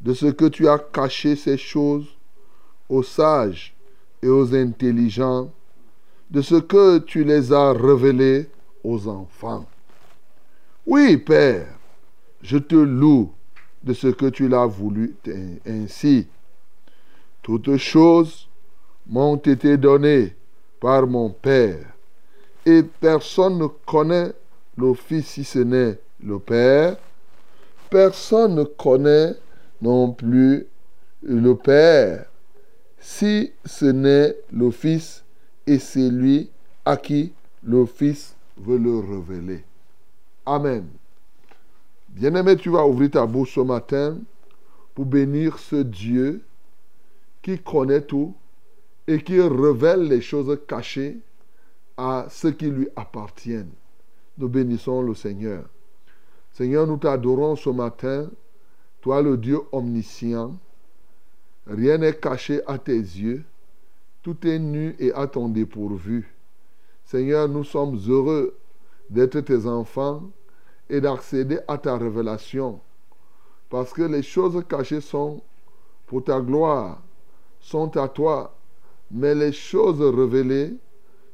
De ce que tu as caché ces choses aux sages et aux intelligents, de ce que tu les as révélées aux enfants. Oui, Père, je te loue de ce que tu l'as voulu ainsi. Toutes choses m'ont été données par mon Père, et personne ne connaît le Fils si ce n'est le Père. Personne ne connaît non plus le Père si ce n'est le Fils et c'est lui à qui le Fils veut le révéler. Amen. Bien-aimé, tu vas ouvrir ta bouche ce matin pour bénir ce Dieu qui connaît tout et qui révèle les choses cachées à ceux qui lui appartiennent. Nous bénissons le Seigneur. Seigneur, nous t'adorons ce matin, toi le Dieu omniscient. Rien n'est caché à tes yeux, tout est nu et à ton dépourvu. Seigneur, nous sommes heureux d'être tes enfants et d'accéder à ta révélation, parce que les choses cachées sont pour ta gloire, sont à toi, mais les choses révélées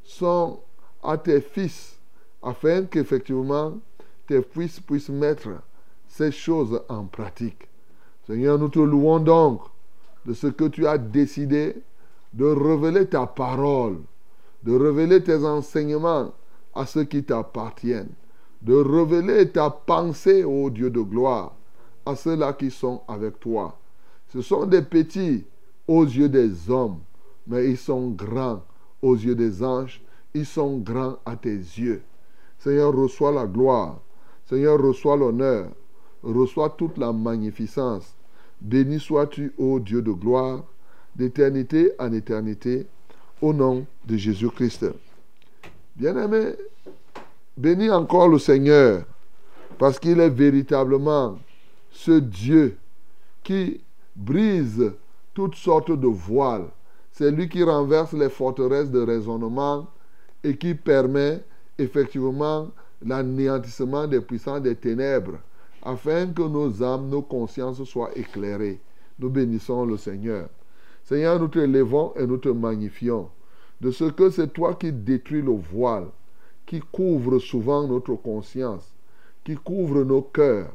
sont à tes fils, afin qu'effectivement tes puissent mettre ces choses en pratique. Seigneur, nous te louons donc de ce que tu as décidé de révéler ta parole, de révéler tes enseignements à ceux qui t'appartiennent, de révéler ta pensée, ô Dieu de gloire, à ceux-là qui sont avec toi. Ce sont des petits aux yeux des hommes, mais ils sont grands aux yeux des anges, ils sont grands à tes yeux. Seigneur, reçois la gloire. Seigneur, reçois l'honneur. Reçois toute la magnificence. Béni sois-tu, ô Dieu de gloire, d'éternité en éternité, au nom de Jésus-Christ. Bien-aimé, bénis encore le Seigneur, parce qu'il est véritablement ce Dieu qui brise toutes sortes de voiles. C'est lui qui renverse les forteresses de raisonnement et qui permet effectivement l'anéantissement des puissants des ténèbres, afin que nos âmes, nos consciences soient éclairées. Nous bénissons le Seigneur. Seigneur, nous te levons et nous te magnifions de ce que c'est toi qui détruis le voile, qui couvre souvent notre conscience, qui couvre nos cœurs.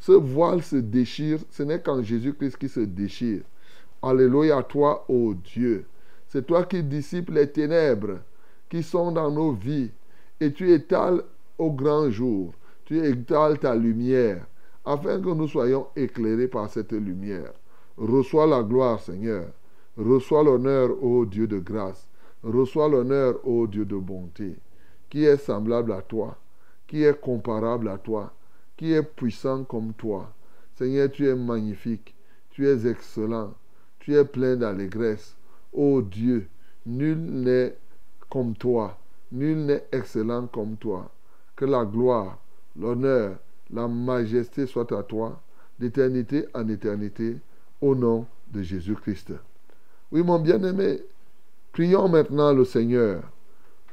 Ce voile se déchire, ce n'est qu'en Jésus-Christ qui se déchire. Alléluia à toi, ô Dieu. C'est toi qui dissipes les ténèbres qui sont dans nos vies et tu étales au grand jour, tu étales ta lumière, afin que nous soyons éclairés par cette lumière. Reçois la gloire, Seigneur. Reçois l'honneur, ô Dieu de grâce. Reçois l'honneur, ô Dieu de bonté. Qui est semblable à toi Qui est comparable à toi Qui est puissant comme toi Seigneur, tu es magnifique. Tu es excellent. Tu es plein d'allégresse. Ô Dieu, nul n'est comme toi. Nul n'est excellent comme toi. Que la gloire, l'honneur, la majesté soit à toi, d'éternité en éternité, au nom de Jésus-Christ. Oui, mon bien-aimé, prions maintenant le Seigneur.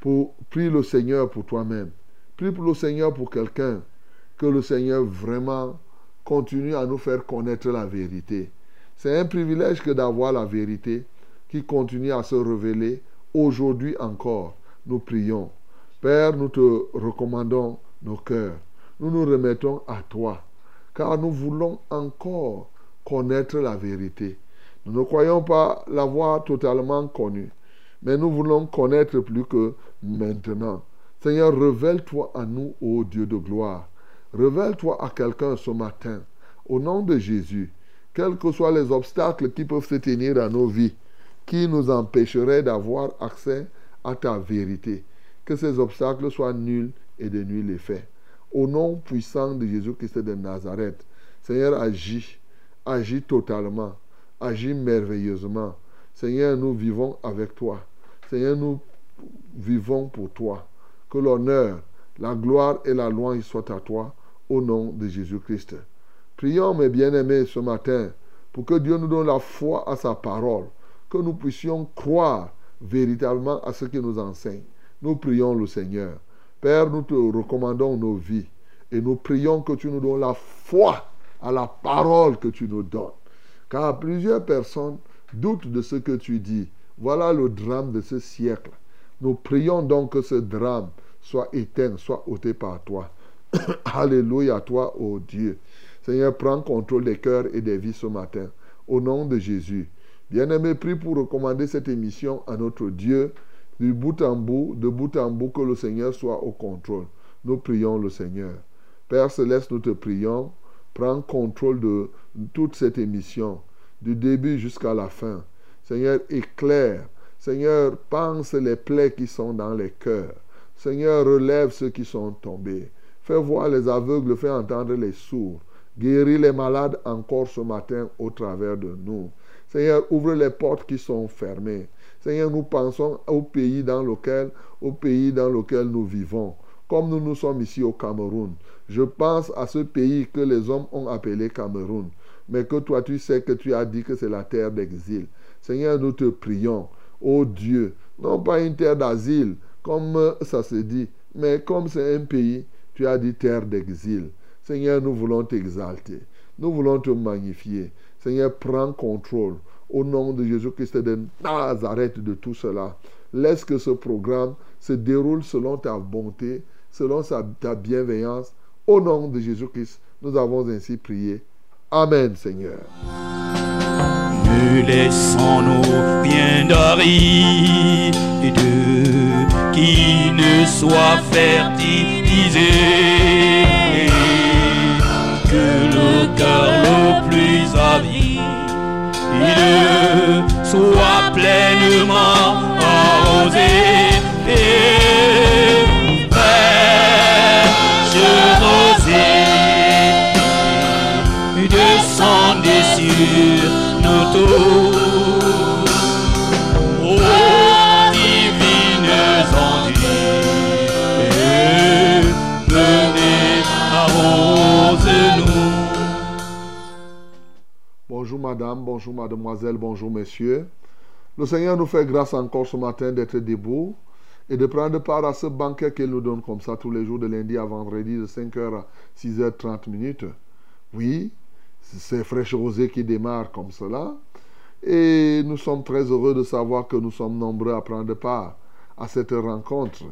Prie le Seigneur pour toi-même. Prie pour le Seigneur pour quelqu'un. Que le Seigneur vraiment continue à nous faire connaître la vérité. C'est un privilège que d'avoir la vérité qui continue à se révéler aujourd'hui encore. Nous prions. Père, nous te recommandons nos cœurs. Nous nous remettons à toi, car nous voulons encore connaître la vérité. Nous ne croyons pas l'avoir totalement connue, mais nous voulons connaître plus que maintenant. Seigneur, révèle-toi à nous, ô Dieu de gloire. Révèle-toi à quelqu'un ce matin, au nom de Jésus, quels que soient les obstacles qui peuvent se tenir dans nos vies, qui nous empêcheraient d'avoir accès à ta vérité. Que ces obstacles soient nuls et de nul effet. Au nom puissant de Jésus-Christ de Nazareth, Seigneur, agis, agis totalement, agis merveilleusement. Seigneur, nous vivons avec toi. Seigneur, nous vivons pour toi. Que l'honneur, la gloire et la louange soient à toi, au nom de Jésus-Christ. Prions, mes bien-aimés, ce matin, pour que Dieu nous donne la foi à sa parole, que nous puissions croire véritablement à ce qu'il nous enseigne. Nous prions le Seigneur. Père, nous te recommandons nos vies et nous prions que tu nous donnes la foi à la parole que tu nous donnes. Car plusieurs personnes doutent de ce que tu dis. Voilà le drame de ce siècle. Nous prions donc que ce drame soit éteint, soit ôté par toi. Alléluia à toi, ô Dieu. Seigneur, prends contrôle des cœurs et des vies ce matin. Au nom de Jésus. Bien-aimé, prie pour recommander cette émission à notre Dieu du bout en bout, de bout en bout, que le Seigneur soit au contrôle. Nous prions le Seigneur. Père Céleste, nous te prions. Prends contrôle de toute cette émission, du début jusqu'à la fin. Seigneur, éclaire. Seigneur, pense les plaies qui sont dans les cœurs. Seigneur, relève ceux qui sont tombés. Fais voir les aveugles, fais entendre les sourds. Guéris les malades encore ce matin au travers de nous. Seigneur, ouvre les portes qui sont fermées. Seigneur, nous pensons au pays dans lequel, au pays dans lequel nous vivons. Comme nous nous sommes ici au Cameroun. Je pense à ce pays que les hommes ont appelé Cameroun. Mais que toi, tu sais que tu as dit que c'est la terre d'exil. Seigneur, nous te prions. Ô Dieu, non pas une terre d'asile, comme ça se dit, mais comme c'est un pays, tu as dit terre d'exil. Seigneur, nous voulons t'exalter. Nous voulons te magnifier. Seigneur, prends contrôle au nom de Jésus-Christ de Nazareth de tout cela. Laisse que ce programme se déroule selon ta bonté, selon ta bienveillance. Au nom de Jésus-Christ, nous avons ainsi prié. Amen, Seigneur. Ne laissons-nous qui ne soit fertilisé. Que soit pleinement arrosé. Et rosée descendez sur nous tous. Madame, bonjour mademoiselle, bonjour messieurs. Le Seigneur nous fait grâce encore ce matin d'être debout et de prendre part à ce banquet qu'il nous donne comme ça tous les jours de lundi à vendredi de 5h à 6h30 minutes. Oui, c'est Fraîche Rosée qui démarre comme cela. Et nous sommes très heureux de savoir que nous sommes nombreux à prendre part à cette rencontre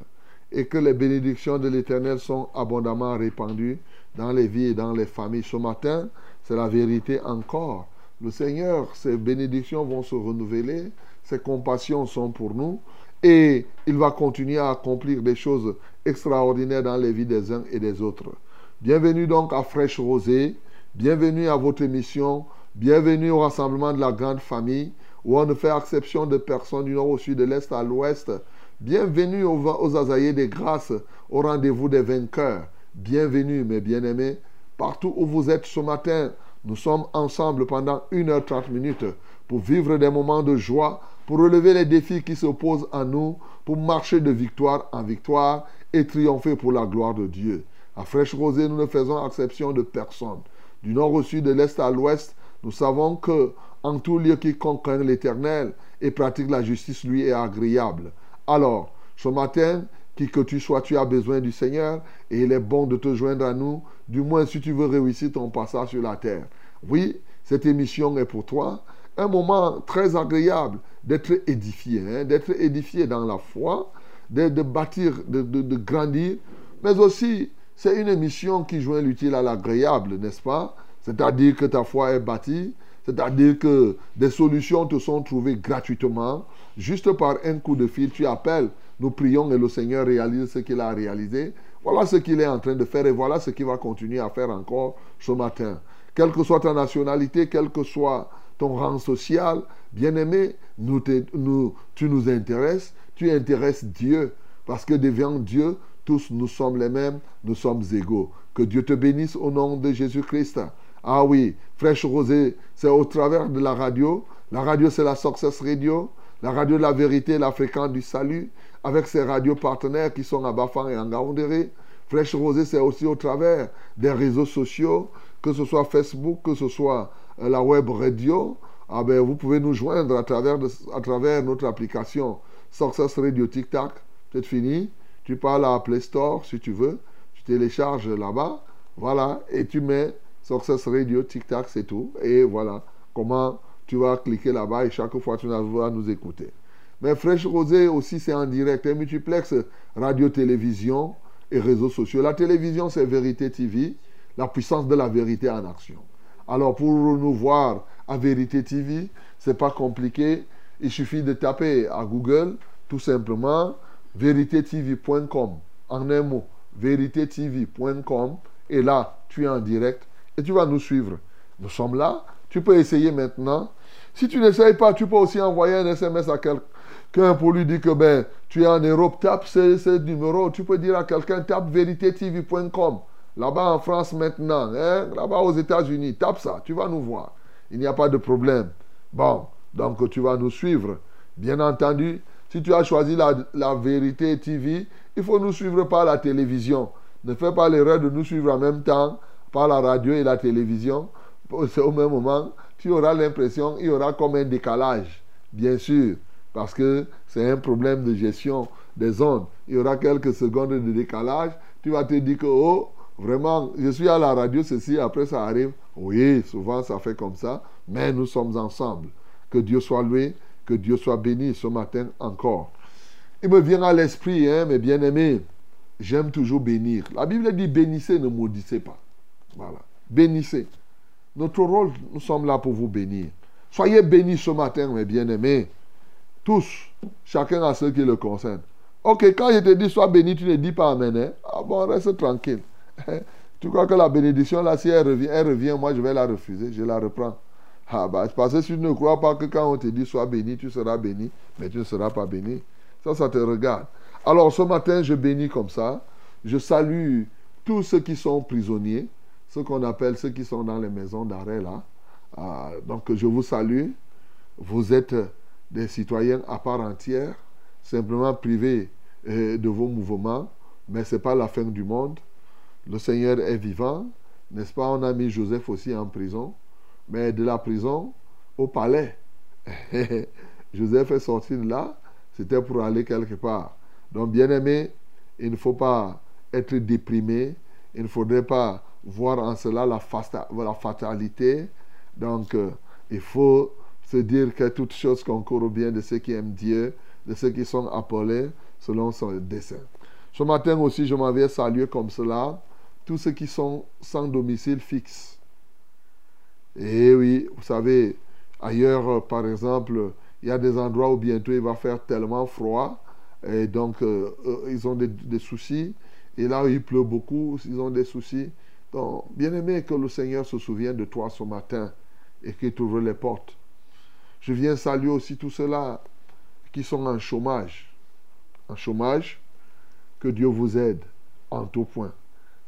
et que les bénédictions de l'Éternel sont abondamment répandues dans les vies et dans les familles. Ce matin, c'est la vérité encore. Le Seigneur, ses bénédictions vont se renouveler, ses compassions sont pour nous et il va continuer à accomplir des choses extraordinaires dans les vies des uns et des autres. Bienvenue donc à Fraîche Rosée, bienvenue à votre émission, bienvenue au rassemblement de la grande famille où on ne fait exception de personnes du nord au sud, de l'est à l'ouest. Bienvenue aux, aux Azaïs des grâces, au rendez-vous des vainqueurs. Bienvenue mes bien-aimés, partout où vous êtes ce matin. Nous sommes ensemble pendant 1h30 minutes pour vivre des moments de joie, pour relever les défis qui s'opposent à nous, pour marcher de victoire en victoire et triompher pour la gloire de Dieu. À Fraîche Rosée, nous ne faisons exception de personne. Du nord au sud, de l'est à l'ouest, nous savons que en tout lieu quiconque craint l'Éternel et pratique la justice, lui est agréable. Alors, ce matin, qui que tu sois, tu as besoin du Seigneur et il est bon de te joindre à nous, du moins si tu veux réussir ton passage sur la terre. Oui, cette émission est pour toi. Un moment très agréable d'être édifié, hein, d'être édifié dans la foi, de, bâtir, de, de grandir, mais aussi c'est une émission qui joint l'utile à l'agréable, n'est-ce pas? C'est-à-dire que ta foi est bâtie, c'est-à-dire que des solutions te sont trouvées gratuitement. Juste par un coup de fil, tu appelles, nous prions et le Seigneur réalise ce qu'il a réalisé. Voilà ce qu'il est en train de faire et voilà ce qu'il va continuer à faire encore ce matin. Quelle que soit ta nationalité, quel que soit ton rang social, bien-aimé, nous tu nous intéresses, tu intéresses Dieu. Parce que devant Dieu, tous nous sommes les mêmes, nous sommes égaux. Que Dieu te bénisse au nom de Jésus-Christ. Ah oui, Fraîche Rosée, c'est au travers de la radio. La radio, c'est la Success Radio. La radio de la vérité, la fréquence du salut, avec ses radios partenaires qui sont à Bafang et en Gaoundéré. Fraîche Rosée, c'est aussi au travers des réseaux sociaux, que ce soit Facebook, que ce soit euh, la web radio. Ah ben, vous pouvez nous joindre à travers, à travers notre application Success Radio Tic Tac. C'est fini. Tu parles à Play Store si tu veux. Tu télécharges là-bas. Voilà. Et tu mets Success Radio Tic Tac, c'est tout. Et voilà comment tu vas cliquer là-bas et chaque fois tu vas nous écouter. Mais Fraîche Rosée aussi, c'est en direct. Un multiplex radio-télévision et réseaux sociaux. La télévision, c'est Vérité TV, la puissance de la vérité en action. Alors, pour nous voir à Vérité TV, c'est pas compliqué. Il suffit de taper à Google, tout simplement, véritétv.com. En un mot, véritétv.com. Et là, tu es en direct et tu vas nous suivre. Nous sommes là. Tu peux essayer maintenant. Si tu n'essayes pas, tu peux aussi envoyer un SMS à quelqu'un pour lui dire que ben, tu es en Europe, tape ce, numéro. Tu peux dire à quelqu'un, tape véritétv.com. Là-bas en France maintenant, hein, là-bas aux États-Unis, tape ça, tu vas nous voir. Il n'y a pas de problème. Bon, donc tu vas nous suivre. Bien entendu, si tu as choisi la, la vérité TV, il faut nous suivre par la télévision. Ne fais pas l'erreur de nous suivre en même temps par la radio et la télévision. Au même moment, tu auras l'impression il y aura comme un décalage, bien sûr, parce que c'est un problème de gestion des ondes. Il y aura quelques secondes de décalage. Tu vas te dire que, oh, Vraiment, je suis à la radio, ceci, après ça arrive. Oui, souvent ça fait comme ça, mais nous sommes ensemble. Que Dieu soit loué, que Dieu soit béni ce matin encore. Il me vient à l'esprit, hein, mes bien-aimés, j'aime toujours bénir. La Bible dit bénissez, ne maudissez pas. Voilà, bénissez. Notre rôle, nous sommes là pour vous bénir. Soyez bénis ce matin, mes bien-aimés. Tous, chacun a ce qui le concerne. Ok, quand je te dis sois béni, tu ne dis pas Amen. Hein? Ah bon, reste tranquille. tu crois que la bénédiction, là, si elle revient, elle revient, moi, je vais la refuser, je la reprends. Ah, bah, parce que tu ne crois pas que quand on te dit sois béni, tu seras béni, mais tu ne seras pas béni. Ça, ça te regarde. Alors, ce matin, je bénis comme ça. Je salue tous ceux qui sont prisonniers, ceux qu'on appelle ceux qui sont dans les maisons d'arrêt, là. Ah, donc, je vous salue. Vous êtes des citoyens à part entière, simplement privés euh, de vos mouvements, mais ce n'est pas la fin du monde. Le Seigneur est vivant, n'est-ce pas? On a mis Joseph aussi en prison, mais de la prison au palais. Joseph est sorti de là, c'était pour aller quelque part. Donc, bien aimé, il ne faut pas être déprimé, il ne faudrait pas voir en cela la, fatalité. Donc, euh, il faut se dire que toutes choses concourent au bien de ceux qui aiment Dieu, de ceux qui sont appelés selon son dessein. Ce matin aussi, je m'avais salué comme cela tous ceux qui sont sans domicile fixe. Et oui, vous savez, ailleurs, par exemple, il y a des endroits où bientôt il va faire tellement froid Et donc, euh, euh, ils ont des, des soucis. Et là, il pleut beaucoup, ils ont des soucis. Donc, bien aimé, que le Seigneur se souvienne de toi ce matin et qu'il t'ouvre les portes. Je viens saluer aussi tous ceux-là qui sont en chômage. En chômage, que Dieu vous aide en tout point.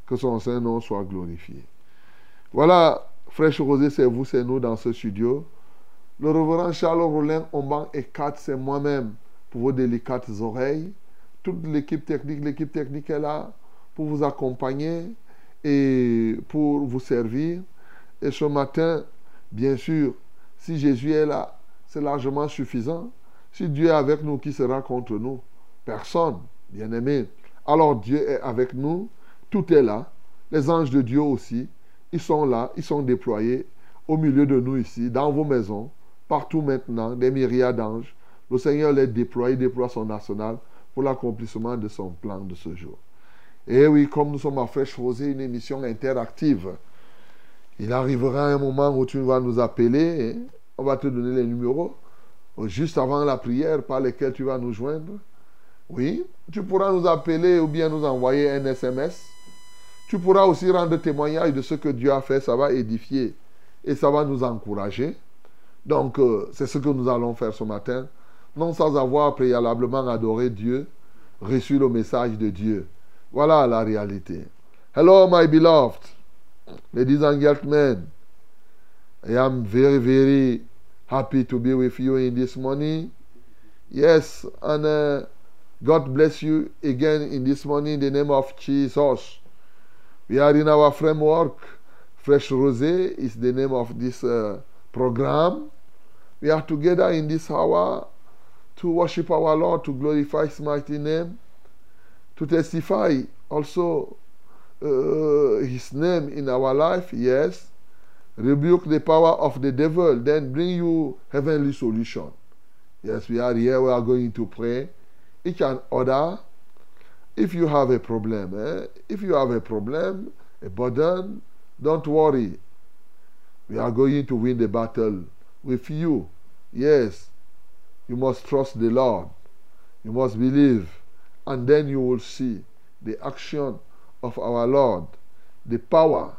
Que son Saint-Nom soit glorifié. Voilà, Fraîche Rosée, c'est vous, c'est nous dans ce studio. Le reverend Charles Rollin, Omban et Kat, c'est moi-même pour vos délicates oreilles. Toute l'équipe technique, l'équipe technique est là pour vous accompagner et pour vous servir. Et ce matin, bien sûr, si Jésus est là, largement suffisant. Si Dieu est avec nous, qui sera contre nous? Personne, bien aimé. Alors Dieu est avec nous, tout est là. Les anges de Dieu aussi, ils sont là, ils sont déployés au milieu de nous ici, dans vos maisons, partout maintenant, des myriades d'anges. Le Seigneur les déploie, il déploie son arsenal pour l'accomplissement de son plan de ce jour. Et oui, comme nous sommes à Fraîche Rosée, une émission interactive, il arrivera un moment où tu vas nous appeler, et on va te donner les numéros, juste avant la prière par lesquels tu vas nous joindre. Oui, tu pourras nous appeler ou bien nous envoyer un SMS. Tu pourras aussi rendre témoignage de ce que Dieu a fait, ça va édifier et ça va nous encourager. Donc, euh, c'est ce que nous allons faire ce matin, non sans avoir préalablement adoré Dieu, reçu le message de Dieu. Voilà la réalité. Hello, my beloved, ladies and gentlemen. I am very, very happy to be with you in this morning. Yes, and uh, God bless you again in this morning in the name of Jesus. We are in our framework. Fresh Rosé is the name of this uh, program. We are together in this hour to worship our Lord, to glorify His mighty name, to testify also uh, His name in our life, yes. Rebuke the power of the devil, then bring you heavenly solution. Yes, we are here, we are going to pray. Each and other, if you have a problem, eh? if you have a problem, a burden, don't worry. We are going to win the battle with you. Yes, you must trust the Lord. You must believe. And then you will see the action of our Lord, the power.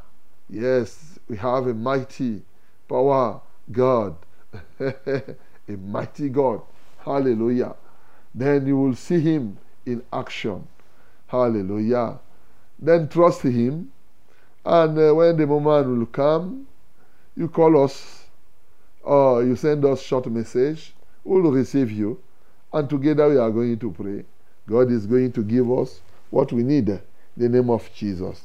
Yes, we have a mighty power God, a mighty God. Hallelujah. Then you will see Him in action. Hallelujah. Then trust Him. And uh, when the moment will come, you call us or you send us short message. We'll receive you. And together we are going to pray. God is going to give us what we need in the name of Jesus.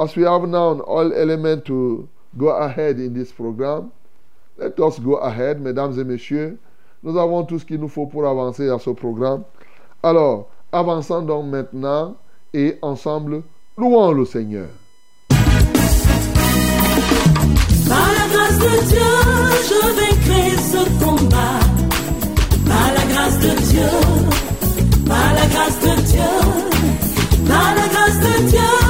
As we have now all elements to go ahead in this program, let us go ahead, mesdames et messieurs. Nous avons tout ce qu'il nous faut pour avancer à ce programme. Alors, avançons donc maintenant et ensemble, louons le Seigneur. Par la grâce de Dieu, je vaincrai ce combat. Par la grâce de Dieu, par la grâce de Dieu, par la grâce de Dieu,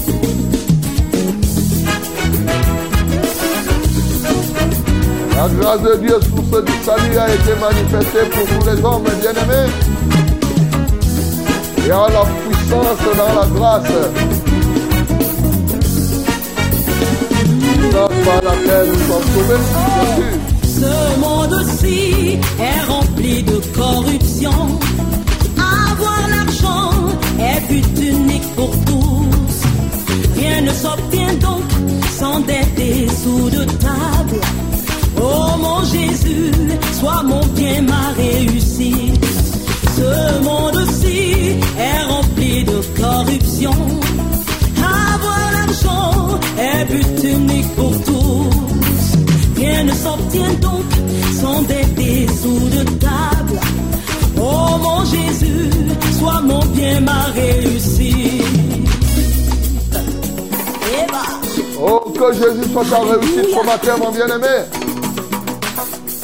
grâce de Dieu sur ce du salut a été manifestée pour tous les hommes bien-aimés. Il y a la puissance dans la grâce. Grâce par laquelle nous sommes sauvés. Ce monde-ci est rempli de corruption. Avoir l'argent est but unique pour tous. Rien ne s'obtient donc sans des sous de table. Oh mon Jésus, sois mon bien, ma réussite. Ce monde-ci est rempli de corruption. Avoir l'argent est but unique pour tous. Rien ne s'obtient donc sans des sous de table. Oh mon Jésus, sois mon bien, ma réussite. que Jésus soit ta réussite ce matin, mon bien-aimé.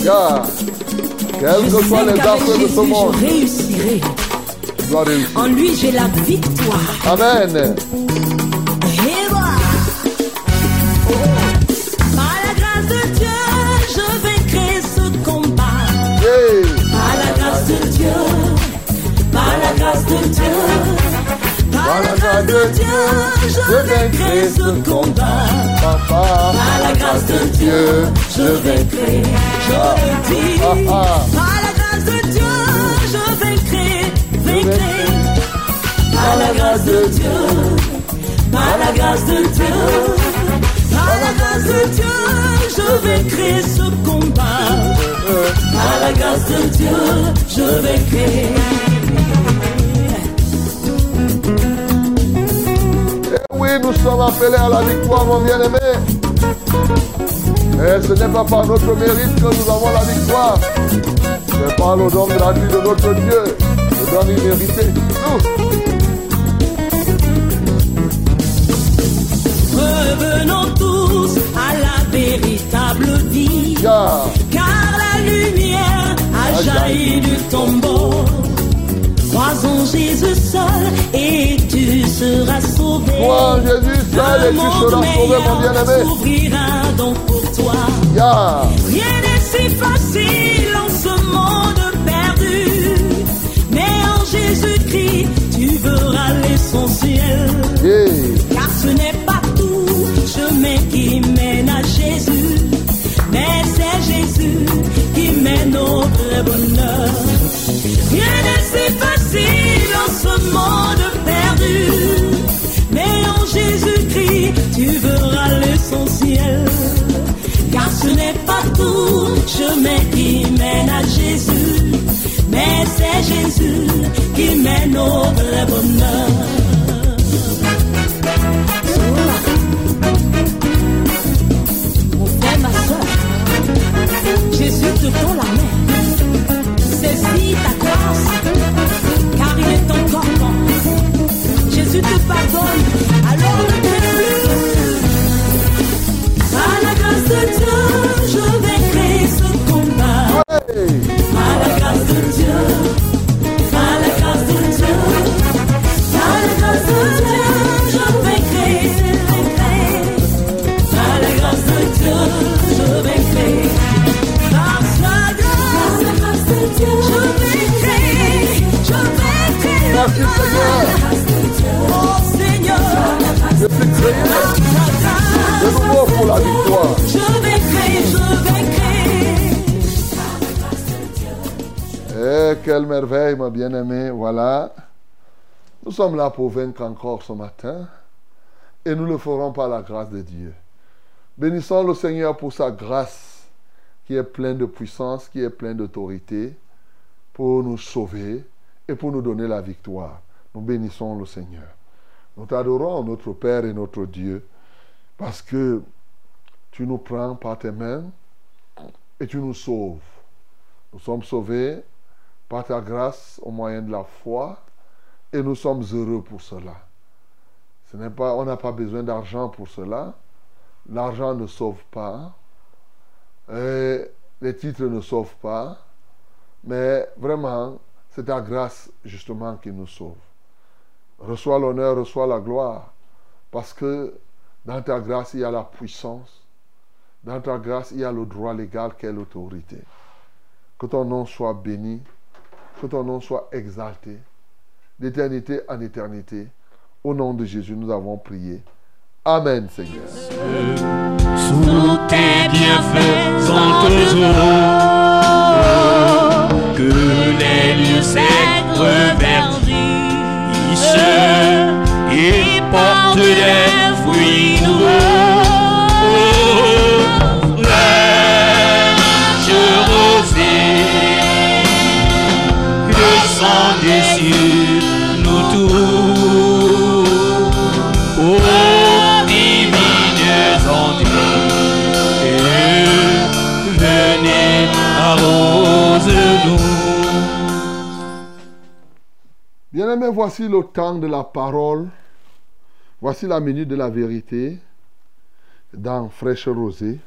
Car, quels que soient les affres de ce monde, je réussirai. En lui, j'ai la victoire. Amen. De Dieu, je vaincrai ce combat. Papa, Par la grâce de Dieu, je vaincrai, je le dis. Ah, ah. Par la grâce de Dieu, je vaincrai, vaincrai. Par la grâce de Dieu, par la grâce de Dieu, par la grâce de Dieu, je vaincrai ce combat. Par la grâce de Dieu, je vaincrai. Nous sommes appelés à la victoire, mon bien-aimé. Et ce n'est pas par notre mérite que nous avons la victoire. C'est par le don gratuit de notre Dieu, le don immérité. Nous, Revenons tous à la véritable vie. car Car la lumière a jailli du tombeau. Croisons Jésus seul et tu seras sauvé. toi, Jésus, seul et tu seras sauvé, mon bien-aimé. donc pour toi. Rien n'est si facile en ce monde perdu. Mais en Jésus-Christ, tu verras l'essentiel. yeah. Car ce n'est pas tout chemin qui mène à Jésus, mais c'est Jésus qui mène au vrai bonheur. Rien n'est si facile en ce monde perdu, Jésus-Christ, tu verras l'essentiel. Car ce n'est pas tout chemin qui mène à Jésus, mais c'est Jésus qui mène au vrai bonheur. Mon frère, ma soeur, Jésus te tend la main. Saisis ta grâce, car il est encore temps. Jésus te pardonne, sommes là pour vaincre encore ce matin. Et nous le ferons par la grâce de Dieu. Bénissons le Seigneur pour sa grâce qui est pleine de puissance, qui est pleine d'autorité, pour nous sauver et pour nous donner la victoire. Nous bénissons le Seigneur. Nous t'adorons, notre Père et notre Dieu, parce que tu nous prends par tes mains et tu nous sauves. Nous sommes sauvés par ta grâce au moyen de la foi et nous sommes heureux pour cela. Ce n'est pas, on n'a pas besoin d'argent pour cela. L'argent ne sauve pas. Les titres ne sauvent pas. Mais vraiment, c'est ta grâce justement qui nous sauve. Reçois l'honneur, reçois la gloire. Parce que dans ta grâce, il y a la puissance. Dans ta grâce, il y a le droit légal qui est l'autorité. Que ton nom soit béni, que ton nom soit exalté, d'éternité en éternité. Au nom de Jésus, nous avons prié. Amen, Seigneur. sous tes bienfaits eaux que les lieux secs reverdissent et portent des fruits nouveaux. Rosée, descendez sur Bien-aimés, voici le temps de la parole. Voici la minute de la vérité. dans Fraîche Rosée.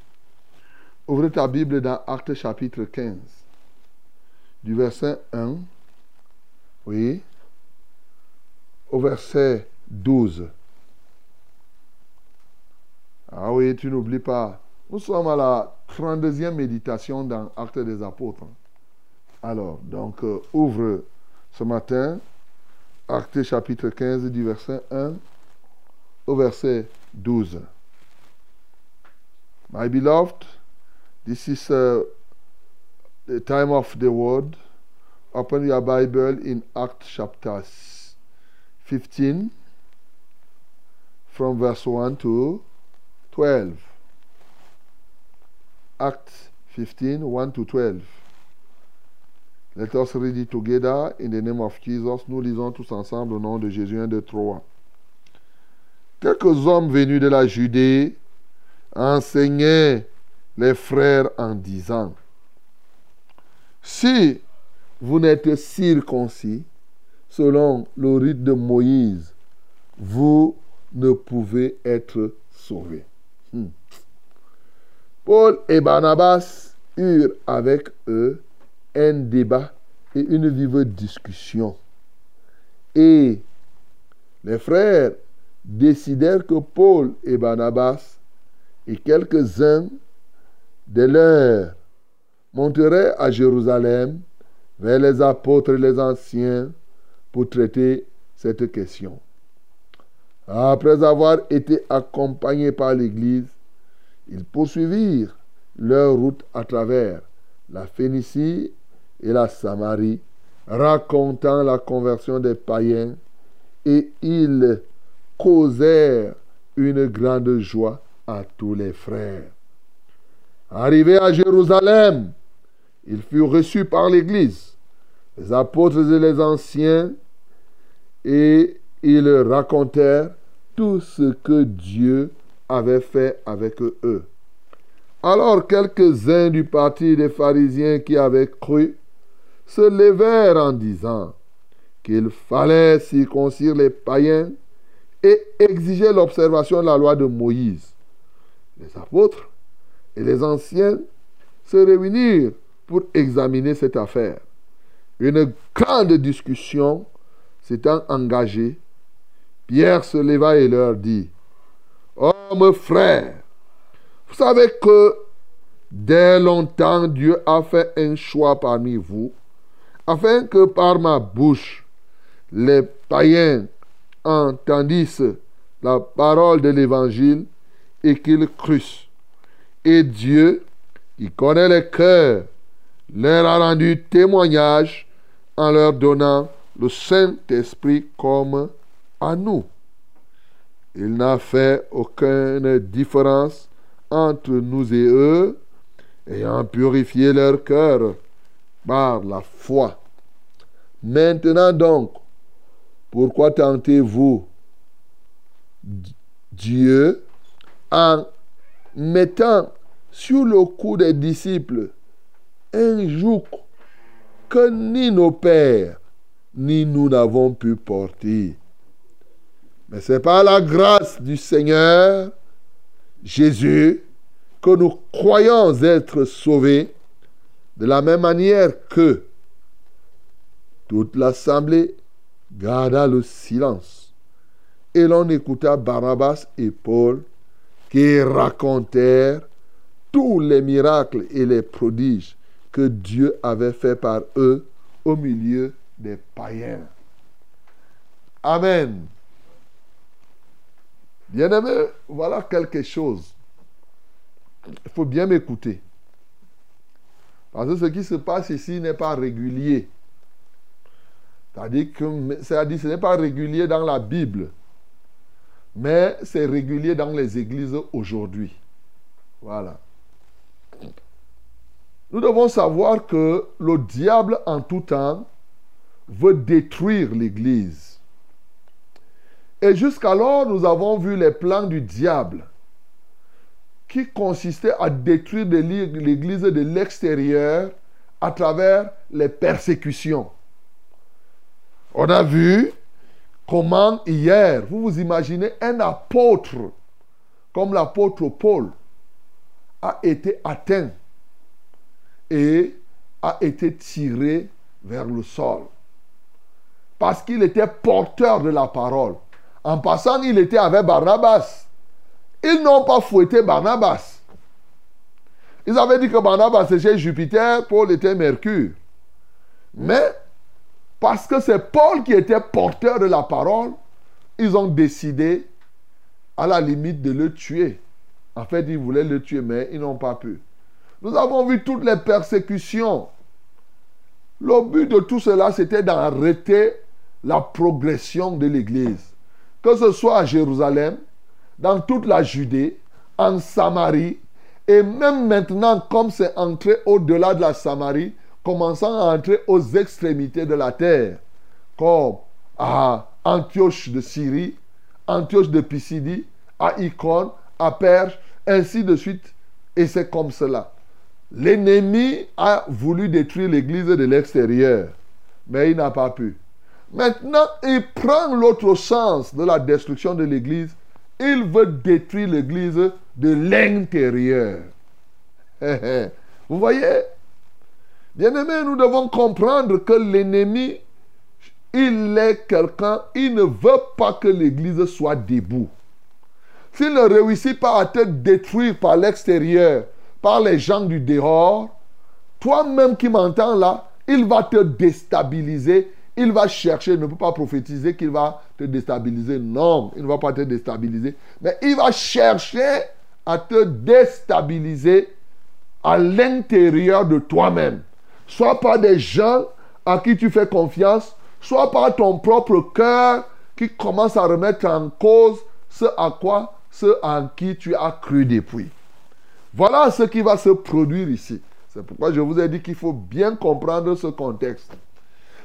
Ouvre ta Bible dans Actes chapitre 15, du verset 1, oui, au verset 12. Ah oui, tu n'oublies pas. Nous sommes à la 32e méditation dans Actes des Apôtres. Alors, donc, euh, ouvre ce matin Actes chapitre 15 du verset 1 au verset 12. My beloved, this is uh, the time of the word. Open your Bible in Acts chapter 15 from verse 1 to 12. Acts 15, 1 to 12. Let us read it together in the name of Jesus. Nous lisons tous ensemble au nom de Jésus 1 de Troie. Quelques hommes venus de la Judée enseignaient les frères en disant, si vous n'êtes circoncis selon le rite de Moïse, vous ne pouvez être sauvés. Hmm. Paul et Barnabas eurent avec eux un débat et une vive discussion. Et les frères décidèrent que Paul et Barnabas et quelques-uns de leurs monteraient à Jérusalem vers les apôtres et les anciens pour traiter cette question. Après avoir été accompagnés par l'Église, ils poursuivirent leur route à travers la Phénicie et la Samarie, racontant la conversion des païens, et ils causèrent une grande joie à tous les frères. Arrivés à Jérusalem, ils furent reçus par l'Église, les apôtres et les anciens, et ils racontèrent tout ce que Dieu avait fait avec eux. Alors quelques-uns du parti des pharisiens qui avaient cru se levèrent en disant qu'il fallait circoncire les païens et exiger l'observation de la loi de Moïse. Les apôtres et les anciens se réunirent pour examiner cette affaire. Une grande discussion s'étant engagée, Pierre se leva et leur dit, Hommes frères, vous savez que dès longtemps Dieu a fait un choix parmi vous afin que par ma bouche, les païens entendissent la parole de l'évangile et qu'ils crussent. Et Dieu, qui connaît les cœurs, leur a rendu témoignage en leur donnant le Saint-Esprit comme à nous. Il n'a fait aucune différence entre nous et eux, ayant purifié leur cœur par la foi. Maintenant donc, pourquoi tentez-vous Dieu en mettant sur le cou des disciples un joug que ni nos pères ni nous n'avons pu porter? Mais c'est par la grâce du Seigneur Jésus que nous croyons être sauvés de la même manière que toute l'assemblée garda le silence. Et l'on écouta Barabbas et Paul qui racontèrent tous les miracles et les prodiges que Dieu avait fait par eux au milieu des païens. Amen. Bien-aimé, voilà quelque chose. Il faut bien m'écouter. Parce que ce qui se passe ici n'est pas régulier. C'est-à-dire que ce n'est pas régulier dans la Bible, mais c'est régulier dans les églises aujourd'hui. Voilà. Nous devons savoir que le diable en tout temps veut détruire l'Église. Et jusqu'alors, nous avons vu les plans du diable qui consistaient à détruire l'Église de l'extérieur à travers les persécutions. On a vu comment hier, vous vous imaginez un apôtre comme l'apôtre Paul, a été atteint et a été tiré vers le sol. Parce qu'il était porteur de la parole. En passant, il était avec Barnabas. Ils n'ont pas fouetté Barnabas. Ils avaient dit que Barnabas était Jupiter, Paul était Mercure. Mais parce que c'est Paul qui était porteur de la parole, ils ont décidé à la limite de le tuer. En fait, ils voulaient le tuer, mais ils n'ont pas pu. Nous avons vu toutes les persécutions. Le but de tout cela, c'était d'arrêter la progression de l'Église. Que ce soit à Jérusalem, dans toute la Judée, en Samarie, et même maintenant, comme c'est entré au-delà de la Samarie, commençant à entrer aux extrémités de la terre, comme à Antioche de Syrie, Antioche de Pisidie, à Icône, à Perge, ainsi de suite. Et c'est comme cela. L'ennemi a voulu détruire l'église de l'extérieur, mais il n'a pas pu. Maintenant, il prend l'autre sens de la destruction de l'église. Il veut détruire l'église de l'intérieur. Vous voyez? Bien-aimés, nous devons comprendre que l'ennemi, il est quelqu'un, il ne veut pas que l'église soit debout. S'il ne réussit pas à te détruire par l'extérieur, par les gens du dehors, toi-même qui m'entends là, il va te déstabiliser. Il va chercher, ne peut pas prophétiser qu'il va te déstabiliser. Non, il ne va pas te déstabiliser. Mais il va chercher à te déstabiliser à l'intérieur de toi-même. Soit par des gens à qui tu fais confiance, soit par ton propre cœur qui commence à remettre en cause ce à quoi, ce en qui tu as cru depuis. Voilà ce qui va se produire ici. C'est pourquoi je vous ai dit qu'il faut bien comprendre ce contexte.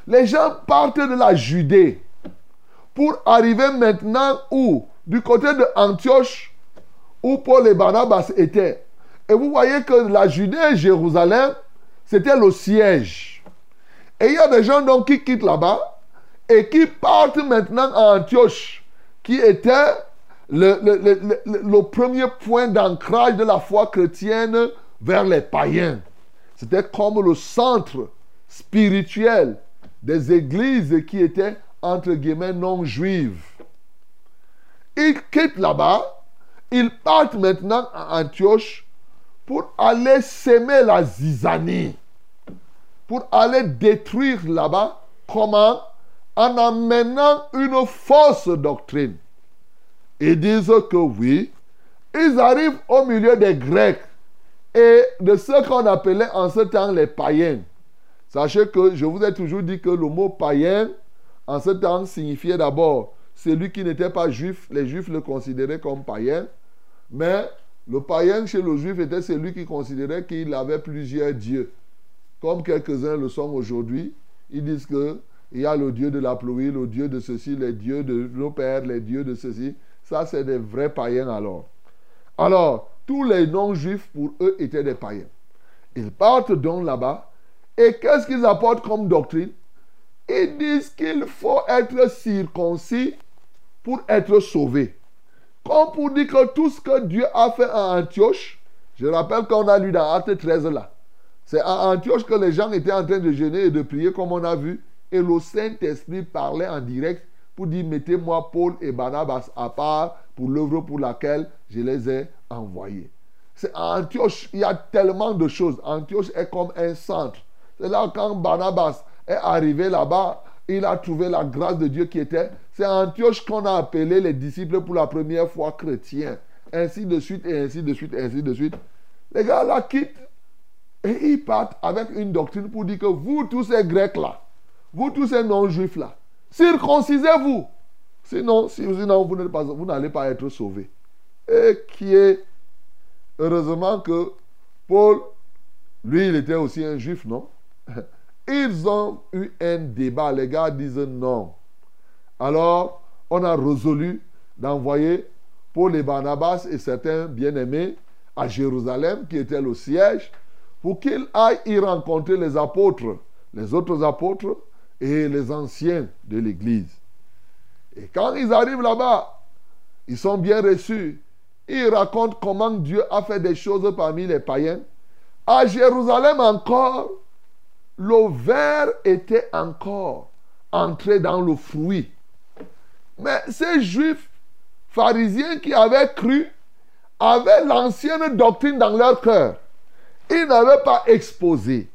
Les gens partent de la Judée pour arriver maintenant où? Du côté de Antioche, où Paul et Barnabas étaient. Et vous voyez que la Judée et Jérusalem, c'était le siège. Et il y a des gens donc qui quittent là-bas et qui partent maintenant à Antioche, qui était le, le, premier point d'ancrage de la foi chrétienne vers les païens. C'était comme le centre spirituel des églises qui étaient, entre guillemets, non juives. Ils quittent là-bas, ils partent maintenant à Antioche pour aller s'aimer la zizanie, pour aller détruire là-bas, comment? En amenant une fausse doctrine. Ils disent que oui, ils arrivent au milieu des Grecs et de ceux qu'on appelait en ce temps les païens. Sachez que je vous ai toujours dit que le mot païen en ce temps signifiait d'abord celui qui n'était pas juif, les juifs le considéraient comme païen, mais le païen chez le juif était celui qui considérait qu'il avait plusieurs dieux. Comme quelques-uns le sont aujourd'hui, ils disent que il y a le dieu de la pluie, le dieu de ceci, les dieux de nos pères, les dieux de ceci. Ça, c'est des vrais païens alors. Alors, tous les non-juifs, pour eux, étaient des païens. Ils partent donc là-bas. Et qu'est-ce qu'ils apportent comme doctrine? Ils disent qu'il faut être circoncis pour être sauvé. Comme pour dire que tout ce que Dieu a fait à Antioche, je rappelle qu'on a lu dans Acte 13 là. C'est à Antioche que les gens étaient en train de jeûner et de prier, comme on a vu. Et le Saint-Esprit parlait en direct pour dire mettez-moi Paul et Barnabas à part pour l'œuvre pour laquelle je les ai envoyés. C'est à Antioche, il y a tellement de choses. Antioche est comme un centre. C'est là quand Barnabas est arrivé là-bas, il a trouvé la grâce de Dieu qui était. C'est Antioche qu'on a appelé les disciples pour la première fois chrétiens. Ainsi de suite, et ainsi de suite, et ainsi de suite. Les gars là quittent et ils partent avec une doctrine pour dire que vous, tous ces Grecs là, vous, tous ces non-juifs là, Circoncisez-vous. Sinon, sinon vous n'allez pas être sauvés. Et qui est, heureusement que Paul, lui, il était aussi un juif, non? Ils ont eu un débat. Les gars disent non. Alors, on a résolu d'envoyer Paul et Barnabas et certains bien-aimés à Jérusalem, qui était le siège, pour qu'ils aillent y rencontrer les apôtres, les autres apôtres, et les anciens de l'Église. Et quand ils arrivent là-bas, ils sont bien reçus. il raconte comment Dieu a fait des choses parmi les païens. À Jérusalem encore, le verre était encore entré dans le fruit. Mais ces juifs pharisiens qui avaient cru avaient l'ancienne doctrine dans leur cœur. Ils n'avaient pas exposé.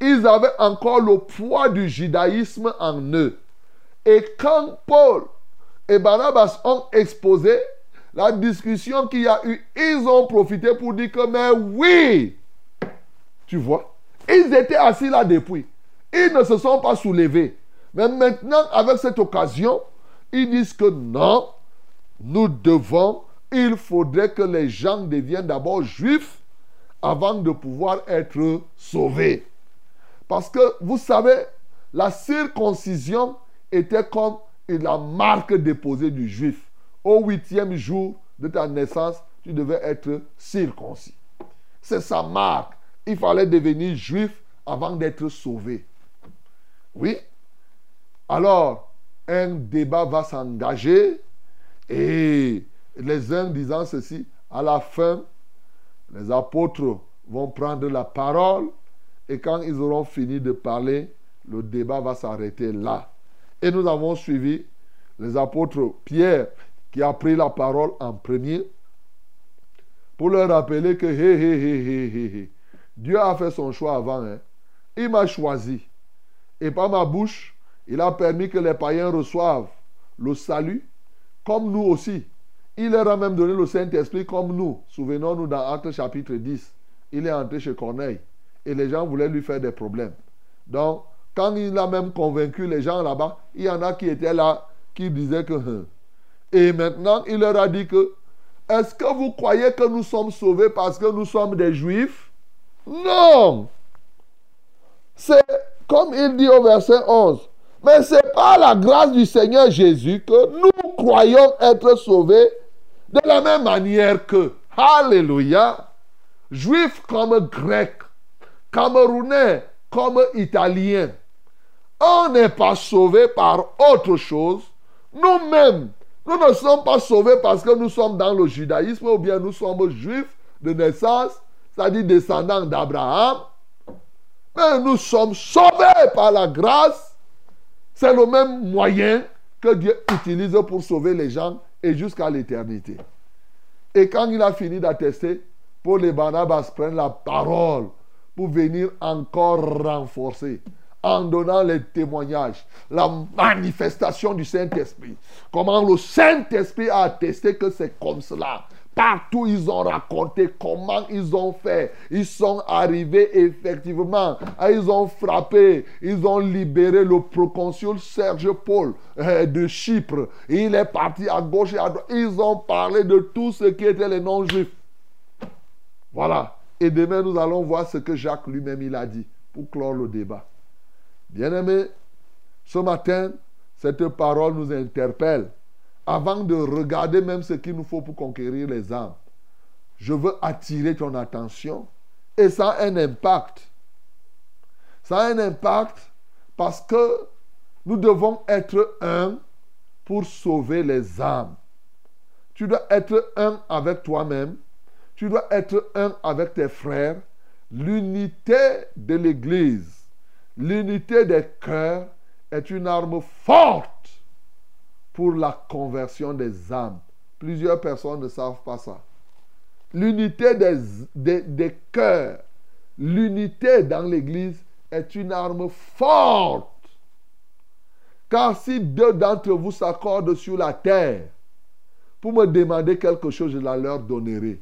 Ils avaient encore le poids du judaïsme en eux. Et quand Paul et Barnabas ont exposé la discussion qu'il y a eu, ils ont profité pour dire que, mais oui, tu vois, ils étaient assis là depuis. Ils ne se sont pas soulevés. Mais maintenant, avec cette occasion, ils disent que non, nous devons, il faudrait que les gens deviennent d'abord juifs avant de pouvoir être sauvés. Parce que vous savez, la circoncision était comme la marque déposée du juif. Au huitième jour de ta naissance, tu devais être circoncis. C'est sa marque. Il fallait devenir juif avant d'être sauvé. Oui. Alors, un débat va s'engager et les uns disant ceci, à la fin, les apôtres vont prendre la parole et quand ils auront fini de parler, le débat va s'arrêter là. Et nous avons suivi les apôtres Pierre qui a pris la parole en premier pour leur rappeler que hé, hé, hé, hé, hé, Dieu a fait son choix avant. Hein. Il m'a choisi. Et par ma bouche, il a permis que les païens reçoivent le salut, comme nous aussi. Il leur a même donné le Saint-Esprit comme nous. Souvenons-nous dans Actes chapitre 10. Il est entré chez Corneille. Et les gens voulaient lui faire des problèmes. Donc, quand il a même convaincu les gens là-bas, il y en a qui étaient là, qui disaient que... Hein. Et maintenant, il leur a dit que, est-ce que vous croyez que nous sommes sauvés parce que nous sommes des juifs? Non C'est comme il dit au verset 11. Mais c'est par la grâce du Seigneur Jésus que nous croyons être sauvés de la même manière que, Alléluia, juifs comme grecs, camerounais comme italiens, on n'est pas sauvés par autre chose. Nous-mêmes, nous ne sommes pas sauvés parce que nous sommes dans le judaïsme ou bien nous sommes juifs de naissance, c'est-à-dire descendants d'Abraham. Mais nous sommes sauvés par la grâce. C'est le même moyen que Dieu utilise pour sauver les gens et jusqu'à l'éternité. Et quand il a fini d'attester, Paul et Barnabas prennent la parole pour venir encore renforcer en donnant les témoignages, la manifestation du Saint-Esprit. Comment le Saint-Esprit a attesté que c'est comme cela. Partout, ils ont raconté comment ils ont fait. Ils sont arrivés effectivement. Ah, ils ont frappé. Ils ont libéré le proconsul Serge Paul euh, de Chypre. Il est parti à gauche et à droite. Ils ont parlé de tout ce qui était les non-juifs. Voilà. Et demain, nous allons voir ce que Jacques lui-même il a dit pour clore le débat. Bien-aimés, ce matin, cette parole nous interpelle. Avant de regarder même ce qu'il nous faut pour conquérir les âmes, je veux attirer ton attention. Et ça a un impact. Ça a un impact parce que nous devons être un pour sauver les âmes. Tu dois être un avec toi-même. Tu dois être un avec tes frères. L'unité de l'Église L'unité des cœurs est une arme forte pour la conversion des âmes. Plusieurs personnes ne savent pas ça. L'unité des, des, des cœurs, l'unité dans l'Église est une arme forte. Car si deux d'entre vous s'accordent sur la terre pour me demander quelque chose, je la leur donnerai.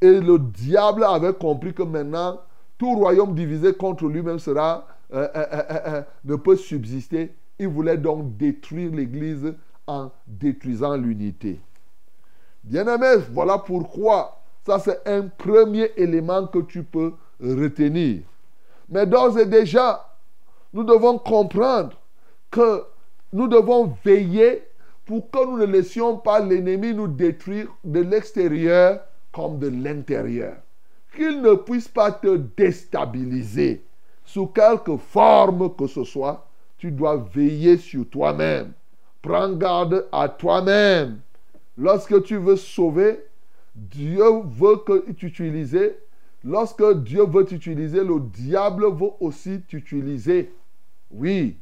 Et le diable avait compris que maintenant, tout royaume divisé contre lui-même sera euh, euh, euh, ne peut subsister. Il voulait donc détruire l'Église en détruisant l'unité. Bien-aimés, voilà pourquoi ça c'est un premier élément que tu peux retenir. Mais d'ores et déjà, nous devons comprendre que nous devons veiller pour que nous ne laissions pas l'ennemi nous détruire de l'extérieur comme de l'intérieur. Qu'il ne puisse pas te déstabiliser sous quelque forme que ce soit, tu dois veiller sur toi-même. Prends garde à toi-même. Lorsque tu veux sauver, Dieu veut que t'utiliser. Lorsque Dieu veut t'utiliser, le diable veut aussi t'utiliser. Oui,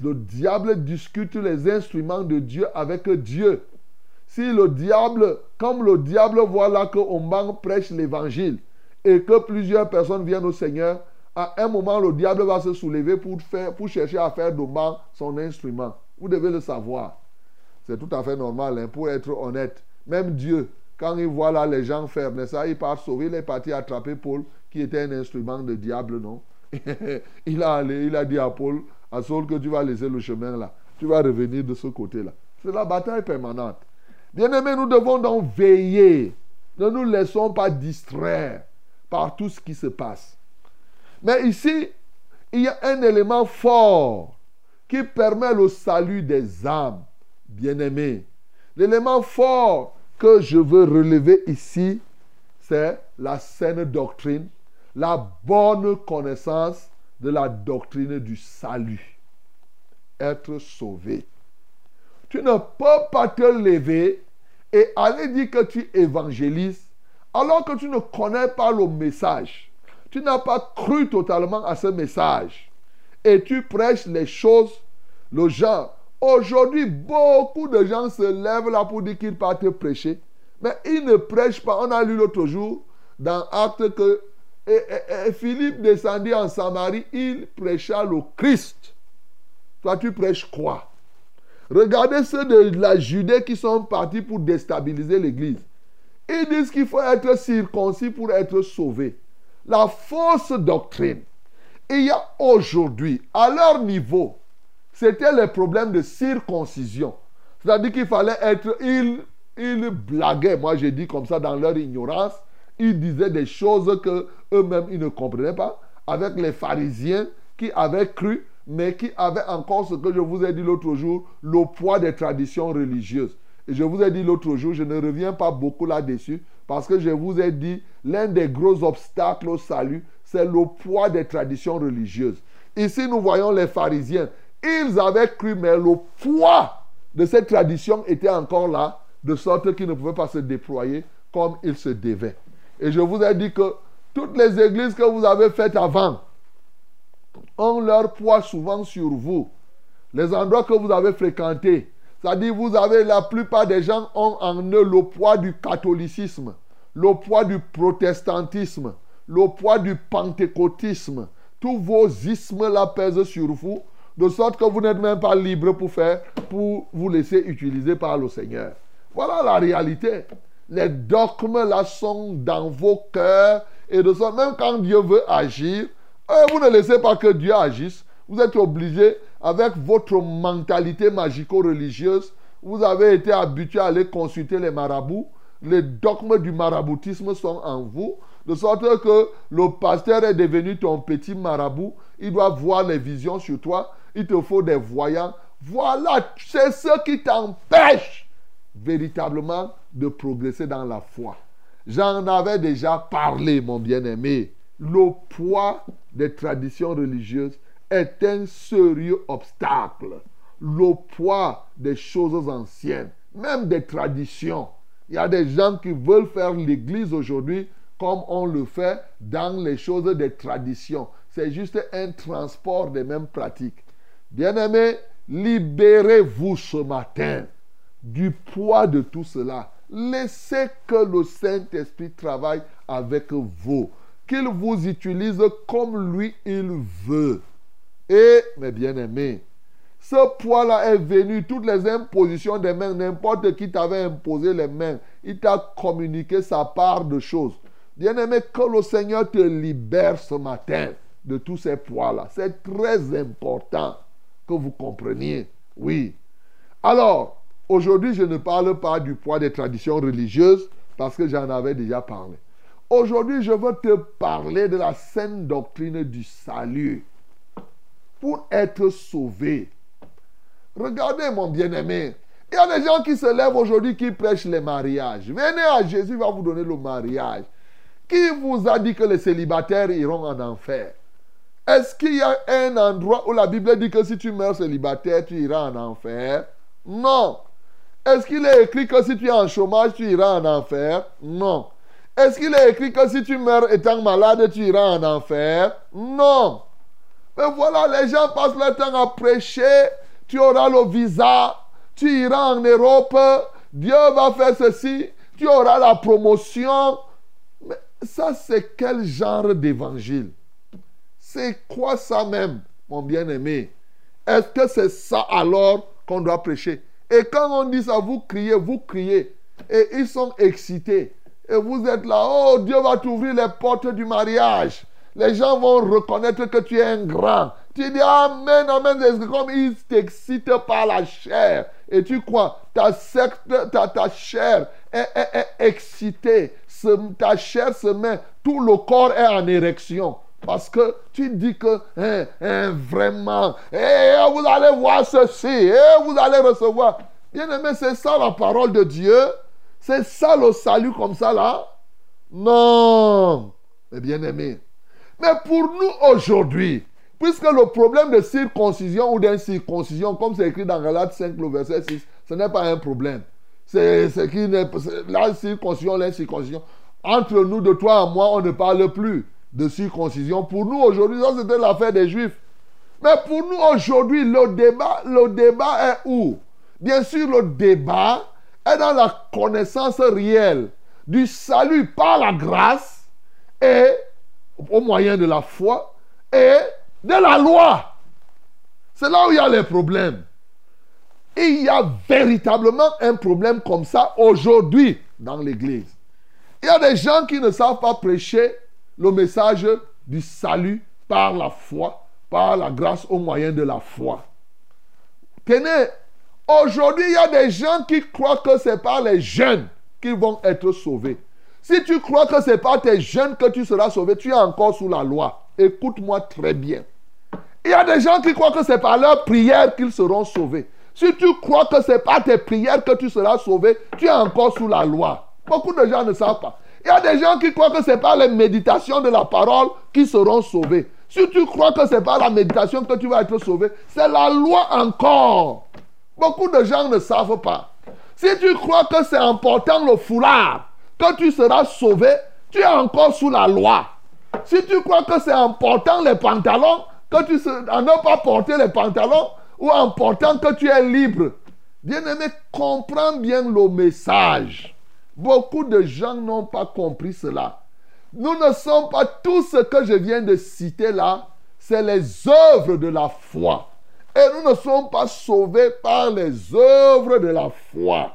le diable discute les instruments de Dieu avec Dieu. Si le diable, comme le diable voit là que Omban prêche l'évangile et que plusieurs personnes viennent au Seigneur, à un moment, le diable va se soulever pour, chercher à faire d'Omban son instrument. Vous devez le savoir. C'est tout à fait normal, hein, pour être honnête. Même Dieu, quand il voit là les gens faire, il part sauver, il est parti attraper Paul, qui était un instrument de diable, non? Il, a allé, il a dit à Paul, à Saul que tu vas laisser le chemin là. Tu vas revenir de ce côté-là. C'est la bataille permanente. Bien-aimés, nous devons donc veiller. Ne nous laissons pas distraire par tout ce qui se passe. Mais ici, il y a un élément fort qui permet le salut des âmes, bien-aimés. L'élément fort que je veux relever ici, c'est la saine doctrine, la bonne connaissance de la doctrine du salut. Être sauvé. Tu ne peux pas te lever et aller dire que tu évangélises alors que tu ne connais pas le message. Tu n'as pas cru totalement à ce message. Et tu prêches les choses, le genre. Aujourd'hui, beaucoup de gens se lèvent là pour dire qu'ils partent prêcher. Mais ils ne prêchent pas. On a lu l'autre jour dans Acte que Philippe descendit en Samarie, il prêcha le Christ. Toi, tu prêches quoi? Regardez ceux de la Judée qui sont partis pour déstabiliser l'Église. Ils disent qu'il faut être circoncis pour être sauvé. La fausse doctrine. Il y a aujourd'hui, à leur niveau, c'était le problème de circoncision. C'est-à-dire qu'il fallait être... Ils, ils blaguaient, moi j'ai dit comme ça dans leur ignorance. Ils disaient des choses que eux-mêmes ils ne comprenaient pas. Avec les pharisiens qui avaient cru, mais qui avaient encore ce que je vous ai dit l'autre jour, le poids des traditions religieuses. Et je vous ai dit l'autre jour, je ne reviens pas beaucoup là-dessus, parce que je vous ai dit, l'un des gros obstacles au salut, c'est le poids des traditions religieuses. Ici, nous voyons les pharisiens. Ils avaient cru, mais le poids de cette tradition était encore là, de sorte qu'ils ne pouvaient pas se déployer comme ils se devaient. Et je vous ai dit que toutes les églises que vous avez faites avant ont leur poids souvent sur vous. Les endroits que vous avez fréquentés, c'est-à-dire vous avez la plupart des gens ont en eux le poids du catholicisme, le poids du protestantisme, le poids du pentecôtisme. Tous vos ismes là pèsent sur vous, de sorte que vous n'êtes même pas libre pour faire, pour vous laisser utiliser par le Seigneur. Voilà la réalité. Les dogmes là sont dans vos cœurs et de sorte, même quand Dieu veut agir, euh, vous ne laissez pas que Dieu agisse. Vous êtes obligé, avec votre mentalité magico-religieuse, vous avez été habitué à aller consulter les marabouts. Les dogmes du maraboutisme sont en vous. De sorte que le pasteur est devenu ton petit marabout. Il doit voir les visions sur toi. Il te faut des voyants. Voilà, c'est ce qui t'empêche véritablement de progresser dans la foi. J'en avais déjà parlé, mon bien-aimé. Le poids des traditions religieuses est un sérieux obstacle. Le poids des choses anciennes, même des traditions. Il y a des gens qui veulent faire l'église aujourd'hui comme on le fait dans les choses des traditions. C'est juste un transport des mêmes pratiques. Bien-aimés, libérez-vous ce matin du poids de tout cela. Laissez que le Saint-Esprit travaille avec vous. Qu'il vous utilise comme lui il veut. Et, mes bien-aimés, ce poids-là est venu, toutes les impositions des mains, n'importe qui t'avait imposé les mains, il t'a communiqué sa part de choses. Bien-aimé, que le Seigneur te libère ce matin de tous ces poids-là. C'est très important que vous compreniez. Oui. Alors, aujourd'hui, je ne parle pas du poids des traditions religieuses parce que j'en avais déjà parlé. Aujourd'hui, je veux te parler de la saine doctrine du salut pour être sauvé. Regardez mon bien-aimé. Il y a des gens qui se lèvent aujourd'hui qui prêchent les mariages. Venez à Jésus, il va vous donner le mariage. Qui vous a dit que les célibataires iront en enfer? Est-ce qu'il y a un endroit où la Bible dit que si tu meurs célibataire, tu iras en enfer? Non. Est-ce qu'il est écrit que si tu es en chômage, tu iras en enfer? Non. Est-ce qu'il est écrit que si tu meurs étant malade, tu iras en enfer? Non. Mais voilà, les gens passent leur temps à prêcher. Tu auras le visa, tu iras en Europe, Dieu va faire ceci, tu auras la promotion. Ça, c'est quel genre d'évangile? C'est quoi ça même, mon bien-aimé? Est-ce que c'est ça alors qu'on doit prêcher? Et quand on dit ça, vous criez, vous criez. Et ils sont excités. Et vous êtes là, oh, Dieu va t'ouvrir les portes du mariage. Les gens vont reconnaître que tu es un grand. Tu dis Amen, Amen. Comme ils t'excitent par la chair. Et tu crois, ta, secte, ta, ta chair est- est excitée. Ta chair se met, tout le corps est en érection. Parce que tu dis que hein, hein, vraiment, eh, vous allez voir ceci, eh, vous allez recevoir. Bien aimé, c'est ça la parole de Dieu. C'est ça le salut comme ça là. Non. Mais bien aimé. Mais pour nous aujourd'hui, puisque le problème de circoncision ou d'incirconcision, comme c'est écrit dans Galates 5, le verset 6, ce n'est pas un problème. C'est c'est qui n'est- la circoncision, l'incirconcision. Entre nous, de toi et moi, on ne parle plus de circoncision. Pour nous aujourd'hui, ça c'était l'affaire des Juifs. Mais pour nous aujourd'hui, le débat, le débat est où? Bien sûr, le débat est dans la connaissance réelle du salut par la grâce et au moyen de la foi et de la loi. C'est là où il y a les problèmes. Il y a véritablement un problème comme ça aujourd'hui dans l'Église. Il y a des gens qui ne savent pas prêcher le message du salut par la foi, par la grâce au moyen de la foi. Tenez, aujourd'hui, il y a des gens qui croient que c'est par les jeunes qu'ils vont être sauvés. Si tu crois que c'est par tes jeunes que tu seras sauvé, tu es encore sous la loi. Écoute-moi très bien. Il y a des gens qui croient que c'est par leur prière qu'ils seront sauvés. Si tu crois que c'est par tes prières que tu seras sauvé, tu es encore sous la loi. Beaucoup de gens ne savent pas. Il y a des gens qui croient que c'est par les méditations de la parole qu'ils seront sauvés. Si tu crois que c'est par la méditation que tu vas être sauvé, c'est la loi encore. Beaucoup de gens ne savent pas. Si tu crois que c'est important le foulard, que tu seras sauvé, tu es encore sous la loi. Si tu crois que c'est important les pantalons, que tu se, à ne pas porter les pantalons, ou important que tu es libre. Bien-aimé, comprends bien le message. Beaucoup de gens n'ont pas compris cela. Nous ne sommes pas tout ce que je viens de citer là, c'est les œuvres de la foi. Et nous ne sommes pas sauvés par les œuvres de la foi.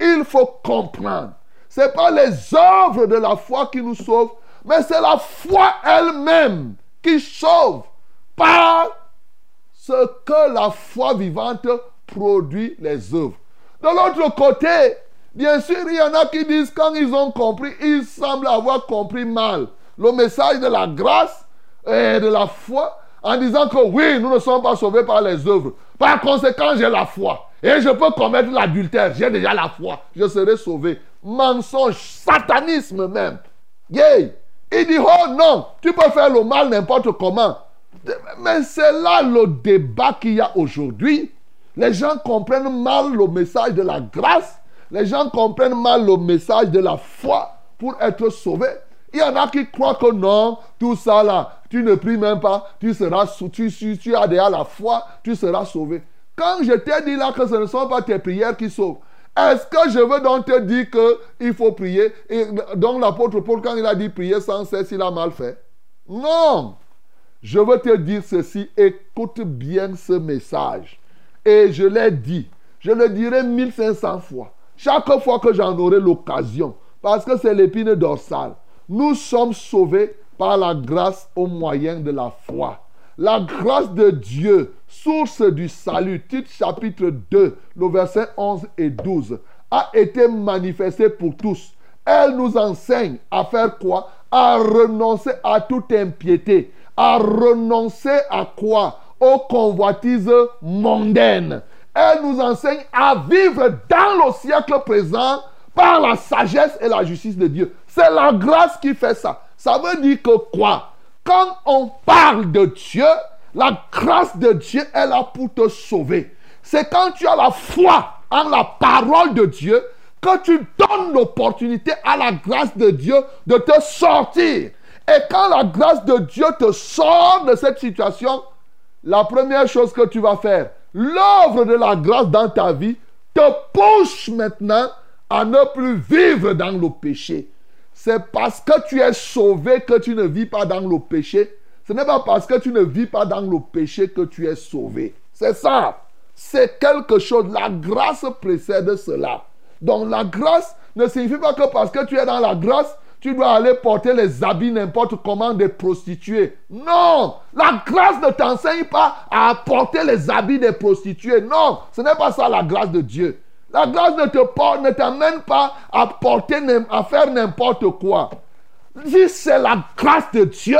Il faut comprendre. Ce n'est pas les œuvres de la foi qui nous sauvent, mais c'est la foi elle-même qui sauve par ce que la foi vivante produit les œuvres. De l'autre côté, bien sûr, il y en a qui disent quand ils ont compris, ils semblent avoir compris mal le message de la grâce et de la foi en disant que oui, nous ne sommes pas sauvés par les œuvres. Par conséquent, j'ai la foi. Et je peux commettre l'adultère. J'ai déjà la foi. Je serai sauvé. Mensonge, satanisme même. Yay. Il dit, oh non, tu peux faire le mal n'importe comment. Mais c'est là le débat qu'il y a aujourd'hui. Les gens comprennent mal le message de la grâce. Les gens comprennent mal le message de la foi pour être sauvés. Il y en a qui croient que non, tout ça là, tu ne pries même pas, tu seras tu, as déjà la foi, tu seras sauvé. Quand je t'ai dit là que ce ne sont pas tes prières qui sauvent, est-ce que je veux donc te dire qu'il faut prier? Donc l'apôtre Paul, quand il a dit prier sans cesse, il a mal fait Non Je veux te dire ceci, écoute bien ce message. Et je l'ai dit, je le dirai 1500 fois. Chaque fois que j'en aurai l'occasion, parce que c'est l'épine dorsale. Nous sommes sauvés par la grâce au moyen de la foi. La grâce de Dieu, source du salut, titre chapitre 2, le verset 11 et 12, a été manifestée pour tous. Elle nous enseigne à faire quoi? À renoncer à toute impiété. À renoncer à quoi? Aux convoitises mondaines. Elle nous enseigne à vivre dans le siècle présent par la sagesse et la justice de Dieu. C'est la grâce qui fait ça. Ça veut dire que quoi? Quand on parle de Dieu, la grâce de Dieu est là pour te sauver. c'est quand tu as la foi en la parole de Dieu que tu donnes l'opportunité à la grâce de Dieu de te sortir. Et quand la grâce de Dieu te sort de cette situation, la première chose que tu vas faire, l'œuvre de la grâce dans ta vie te pousse maintenant à ne plus vivre dans le péché. C'est parce que tu es sauvé que tu ne vis pas dans le péché. Ce n'est pas parce que tu ne vis pas dans le péché que tu es sauvé. C'est ça. C'est quelque chose. La grâce précède cela. Donc la grâce ne signifie pas que parce que tu es dans la grâce, tu dois aller porter les habits n'importe comment des prostituées. Non, la grâce ne t'enseigne pas à porter les habits des prostituées. Non, ce n'est pas ça la grâce de Dieu. La grâce ne te porte, ne t'amène pas à porter, à faire n'importe quoi. Si c'est la grâce de Dieu,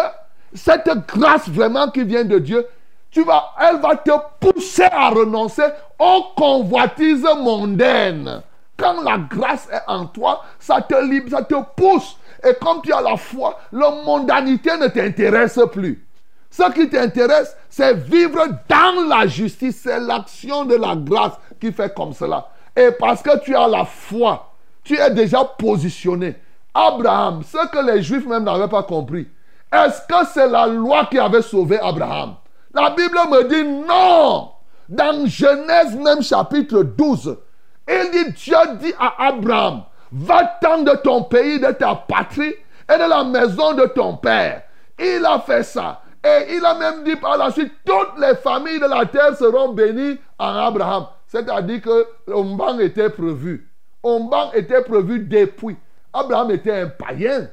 cette grâce vraiment qui vient de Dieu, tu elle va te pousser à renoncer aux convoitises mondaines. Quand la grâce est en toi, ça te libère, ça te pousse. Et comme tu as la foi, la mondanité ne t'intéresse plus. Ce qui t'intéresse, c'est vivre dans la justice. C'est l'action de la grâce qui fait comme cela. Et parce que tu as la foi, tu es déjà positionné. Abraham, ce que les Juifs même n'avaient pas compris, est-ce que c'est la loi qui avait sauvé Abraham? La Bible me dit non. Dans Genèse même chapitre 12, il dit, Dieu dit à Abraham, va-t'en de ton pays, de ta patrie et de la maison de ton père. Il a fait ça. Et il a même dit par la suite, toutes les familles de la terre seront bénies en Abraham. C'est-à-dire que Omban était prévu. Omban était prévu depuis. Abraham était un païen.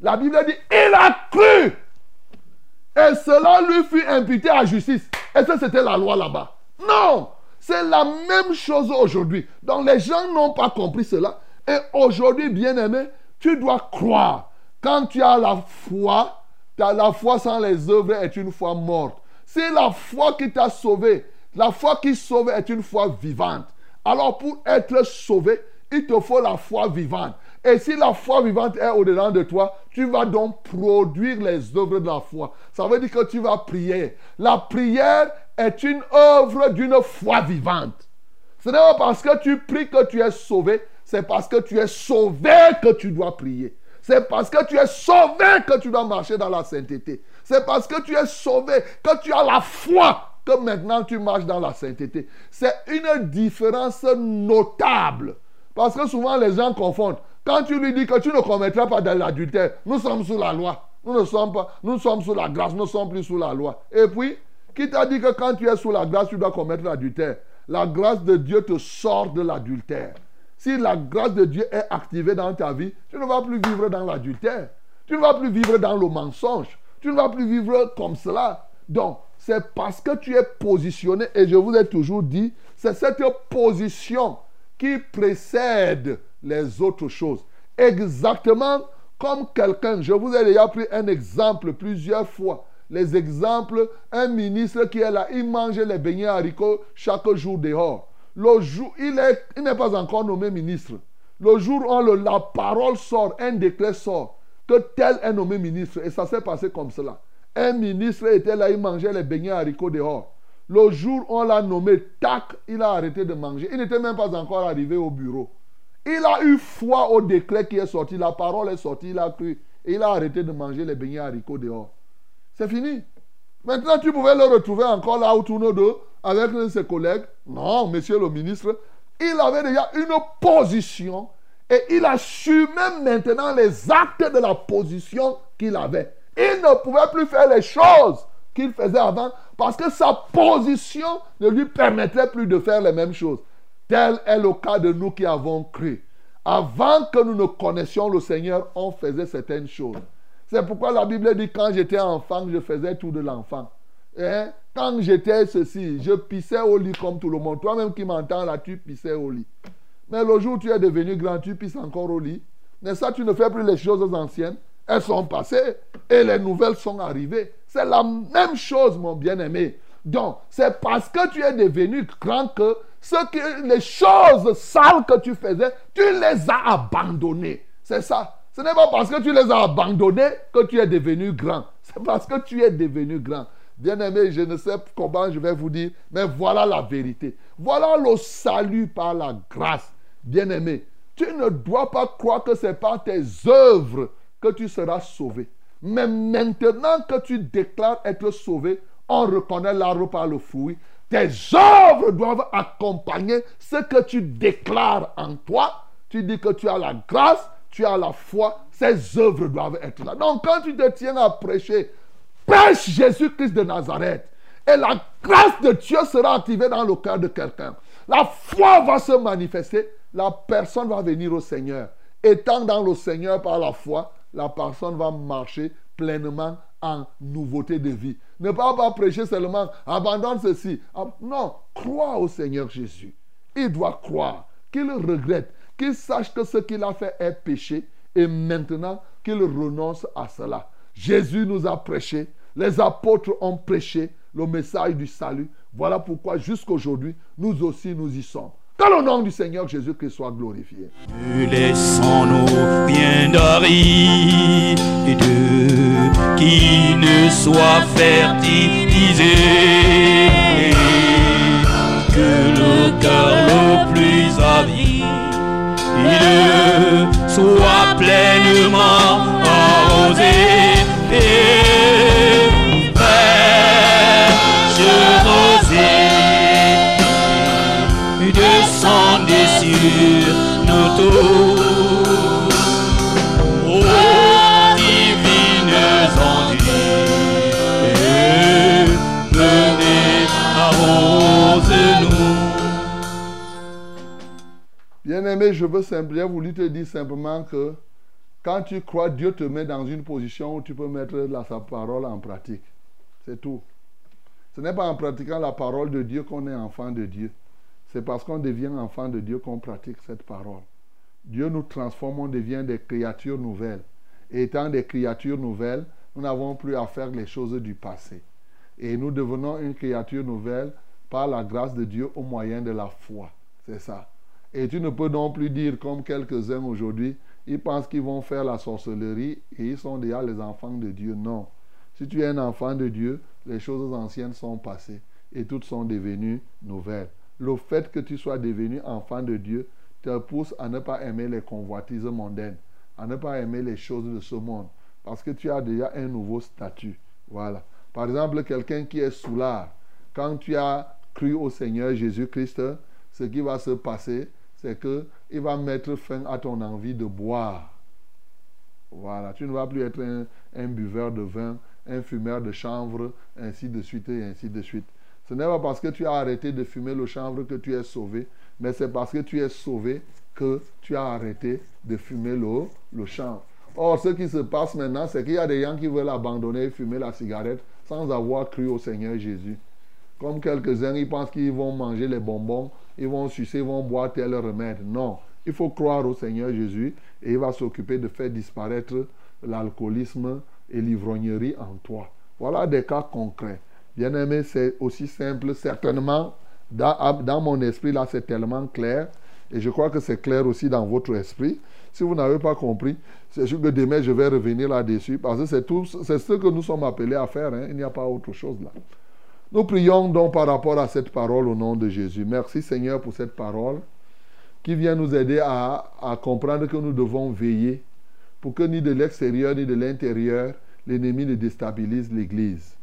La Bible dit, il a cru. Et cela lui fut imputé à justice. Est-ce que c'était la loi là-bas? Non. C'est la même chose aujourd'hui. Donc les gens n'ont pas compris cela. Et aujourd'hui, bien-aimé, tu dois croire. Quand tu as la foi, la foi sans les œuvres est une foi morte. C'est la foi qui t'a sauvé. La foi qui sauve est une foi vivante. Alors pour être sauvé, il te faut la foi vivante. Et si la foi vivante est au-dedans de toi, tu vas donc produire les œuvres de la foi. Ça veut dire que tu vas prier. La prière est une œuvre d'une foi vivante. Ce n'est pas parce que tu pries que tu es sauvé, c'est parce que tu es sauvé que tu dois prier. C'est parce que tu es sauvé que tu dois marcher dans la sainteté. C'est parce que tu es sauvé que tu as la foi que maintenant tu marches dans la sainteté. C'est une différence notable. Parce que souvent les gens confondent. Quand tu lui dis que tu ne commettras pas de l'adultère, nous sommes sous la loi. Nous ne sommes pas, nous sommes sous la grâce, nous ne sommes plus sous la loi. Et puis, qui t'a dit que quand tu es sous la grâce, tu dois commettre l'adultère? La grâce de Dieu te sort de l'adultère. Si la grâce de Dieu est activée dans ta vie, tu ne vas plus vivre dans l'adultère. Tu ne vas plus vivre dans le mensonge. Tu ne vas plus vivre comme cela. Donc, c'est parce que tu es positionné, et je vous ai toujours dit, c'est cette position qui précède les autres choses. Exactement comme quelqu'un, je vous ai déjà pris un exemple plusieurs fois. Les exemples, un ministre qui est là, il mange les beignets haricots chaque jour dehors. Le jour, il n'est il pas encore nommé ministre. Le jour où la parole sort, un décret sort, que tel est nommé ministre. Et ça s'est passé comme cela. Un ministre était là, il mangeait les beignets haricots dehors. Le jour où on l'a nommé, tac, il a arrêté de manger. Il n'était même pas encore arrivé au bureau. Il a eu foi au décret qui est sorti. La parole est sortie, il a cru. Et il a arrêté de manger les beignets haricots dehors. C'est fini. Maintenant, tu pouvais le retrouver encore là autour de avec ses collègues. Non, monsieur le ministre, il avait déjà une position et il assumait maintenant les actes de la position qu'il avait. Il ne pouvait plus faire les choses qu'il faisait avant parce que sa position ne lui permettrait plus de faire les mêmes choses. Tel est le cas de nous qui avons cru. Avant que nous ne connaissions le Seigneur, on faisait certaines choses. C'est pourquoi la Bible dit quand j'étais enfant, je faisais tout de l'enfant. Hein? Quand j'étais ceci, je pissais au lit comme tout le monde. Toi-même qui m'entends là, tu pissais au lit. Mais le jour où tu es devenu grand, tu pisses encore au lit. Mais ça, tu ne fais plus les choses anciennes. Elles sont passées et les nouvelles sont arrivées. C'est la même chose, mon bien-aimé. Donc, c'est parce que tu es devenu grand que, que les choses sales que tu faisais, tu les as abandonnées. C'est ça. Ce n'est pas parce que tu les as abandonnées que tu es devenu grand. C'est parce que tu es devenu grand. Bien-aimé, je ne sais comment je vais vous dire, mais voilà la vérité. Voilà le salut par la grâce. Bien-aimé, tu ne dois pas croire que c'est par tes œuvres que tu seras sauvé. Mais maintenant que tu déclares être sauvé, on reconnaît l'arbre par le fruit. Tes œuvres doivent accompagner ce que tu déclares en toi. Tu dis que tu as la grâce, tu as la foi. Ces œuvres doivent être là. Donc quand tu te tiens à prêcher, prêche Jésus-Christ de Nazareth. Et la grâce de Dieu sera activée dans le cœur de quelqu'un. La foi va se manifester. La personne va venir au Seigneur. Étant dans le Seigneur par la foi, la personne va marcher pleinement en nouveauté de vie. Ne pas, pas prêcher seulement, abandonne ceci. Ah, Non, crois au Seigneur Jésus. Il doit croire qu'il regrette, qu'il sache que ce qu'il a fait est péché et maintenant qu'il renonce à cela. Jésus nous a prêché, les apôtres ont prêché le message du salut. Voilà pourquoi jusqu'aujourd'hui, nous aussi nous y sommes. Que le nom du Seigneur Jésus-Christ soit glorifié. Laissons-nous bien d'arides qui ne soit fertilisé. Que le cœur le plus avide soit pleinement Bien-aimé, je veux simplement voulu te dire simplement que quand tu crois, Dieu te met dans une position où tu peux mettre sa parole en pratique. C'est tout. Ce n'est pas en pratiquant la parole de Dieu qu'on est enfant de Dieu. C'est parce qu'on devient enfant de Dieu qu'on pratique cette parole. Dieu nous transforme, on devient des créatures nouvelles. Et étant des créatures nouvelles, nous n'avons plus à faire les choses du passé. Et nous devenons une créature nouvelle par la grâce de Dieu au moyen de la foi. C'est ça. Et tu ne peux non plus dire comme quelques-uns aujourd'hui, ils pensent qu'ils vont faire la sorcellerie et ils sont déjà les enfants de Dieu. Non. Si tu es un enfant de Dieu, les choses anciennes sont passées et toutes sont devenues nouvelles. Le fait que tu sois devenu enfant de Dieu te pousse à ne pas aimer les convoitises mondaines, à ne pas aimer les choses de ce monde, parce que tu as déjà un nouveau statut. Voilà. Par exemple, quelqu'un qui est soulard, quand tu as cru au Seigneur Jésus-Christ, ce qui va se passer, c'est que il va mettre fin à ton envie de boire. Voilà, tu ne vas plus être un, un buveur de vin, un fumeur de chanvre, ainsi de suite et ainsi de suite. Ce n'est pas parce que tu as arrêté de fumer le chanvre que tu es sauvé, mais c'est parce que tu es sauvé que tu as arrêté de fumer le, le chanvre. Or, ce qui se passe maintenant, c'est qu'il y a des gens qui veulent abandonner et fumer la cigarette sans avoir cru au Seigneur Jésus. Comme quelques-uns, ils pensent qu'ils vont manger les bonbons, ils vont sucer, ils vont boire tel remède. Non, il faut croire au Seigneur Jésus et il va s'occuper de faire disparaître l'alcoolisme et l'ivrognerie en toi. Voilà des cas concrets. Bien aimé, c'est aussi simple. Certainement, dans, dans mon esprit, là, c'est tellement clair. Et je crois que c'est clair aussi dans votre esprit. Si vous n'avez pas compris, c'est sûr que demain, je vais revenir là-dessus. Parce que c'est ce que nous sommes appelés à faire. hein. Il n'y a pas autre chose là. Nous prions donc par rapport à cette parole au nom de Jésus. Merci Seigneur pour cette parole qui vient nous aider à, comprendre que nous devons veiller pour que ni de l'extérieur ni de l'intérieur, l'ennemi ne déstabilise l'Église.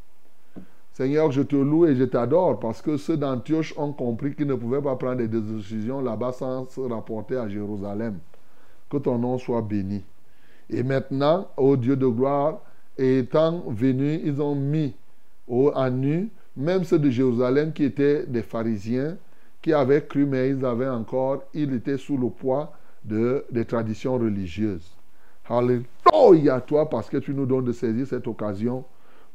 Seigneur, je te loue et je t'adore parce que ceux d'Antioche ont compris qu'ils ne pouvaient pas prendre des décisions là-bas sans se rapporter à Jérusalem. Que ton nom soit béni. Et maintenant, ô Dieu de gloire, étant venus, ils ont mis au, à nu, même ceux de Jérusalem qui étaient des pharisiens, qui avaient cru, mais ils avaient encore, ils étaient sous le poids de, des traditions religieuses. Alléluia toi parce que tu nous donnes de saisir cette occasion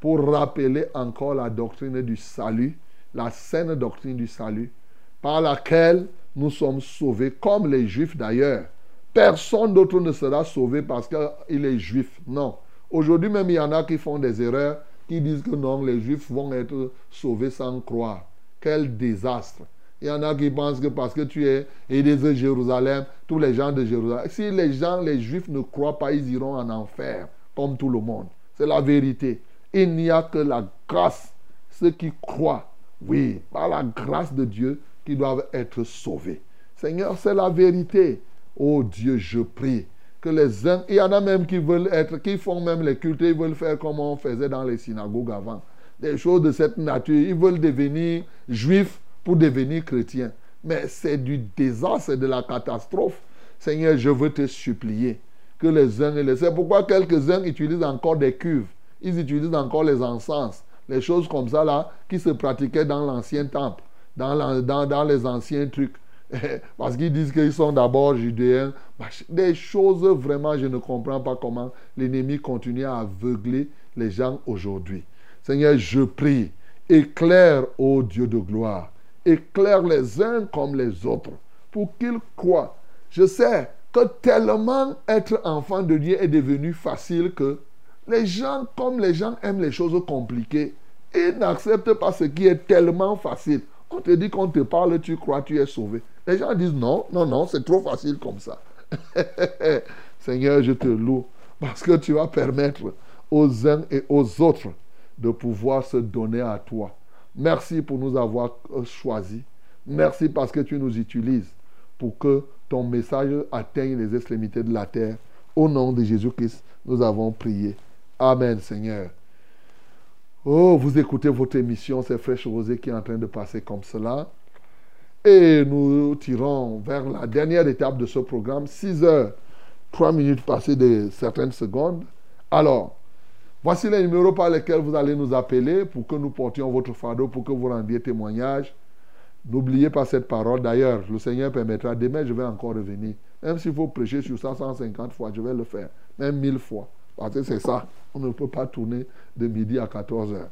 pour rappeler encore la doctrine du salut, la saine doctrine du salut, par laquelle nous sommes sauvés, comme les Juifs d'ailleurs. Personne d'autre ne sera sauvé parce qu'il est juif. Non. Aujourd'hui même, il y en a qui font des erreurs, qui disent que non, les Juifs vont être sauvés sans croire. Quel désastre. Il y en a qui pensent que parce que tu es aidé de Jérusalem, tous les gens de Jérusalem, si les gens, les Juifs ne croient pas, ils iront en enfer, comme tout le monde. C'est la vérité. Il n'y a que la grâce ceux qui croient, oui, par la grâce de Dieu, qui doivent être sauvés. Seigneur, c'est la vérité. Oh Dieu, je prie que les uns, il y en a même qui veulent être, qui font même les cultes, ils veulent faire comme on faisait dans les synagogues avant. Des choses de cette nature. Ils veulent devenir juifs pour devenir chrétiens. Mais c'est du désastre, c'est de la catastrophe. Seigneur, je veux te supplier que les uns et les... C'est pourquoi quelques-uns utilisent encore des cuves. Ils utilisent encore les encens. Les choses comme ça, là, qui se pratiquaient dans l'ancien temple, dans, dans, dans les anciens trucs. Parce qu'ils disent qu'ils sont d'abord judéens. Des choses vraiment, je ne comprends pas comment l'ennemi continue à aveugler les gens aujourd'hui. Seigneur, je prie, éclaire, ô Dieu de gloire, éclaire les uns comme les autres, pour qu'ils croient. Je sais que tellement être enfant de Dieu est devenu facile que les gens, comme les gens aiment les choses compliquées, ils n'acceptent pas ce qui est tellement facile. On te dit qu'on te parle, tu crois, tu es sauvé. Les gens disent non, non, non, c'est trop facile comme ça. Seigneur, je te loue parce que tu vas permettre aux uns et aux autres de pouvoir se donner à toi. Merci pour nous avoir euh, choisis. Merci parce que tu nous utilises pour que ton message atteigne les extrémités de la terre. Au nom de Jésus-Christ, nous avons prié. Amen, Seigneur. Oh, vous écoutez votre émission, c'est Fraîche Rosée qui est en train de passer comme cela. Et nous tirons vers la dernière étape de ce programme, 6 heures, 3 minutes passées de certaines secondes. Alors, voici les numéros par lesquels vous allez nous appeler pour que nous portions votre fardeau, pour que vous rendiez témoignage. N'oubliez pas cette parole. D'ailleurs, le Seigneur permettra, demain je vais encore revenir. Même s'il faut prêcher sur ça 150 fois, je vais le faire. Même 1000 fois. Parce que c'est ça. On ne peut pas tourner de midi à 14 heures.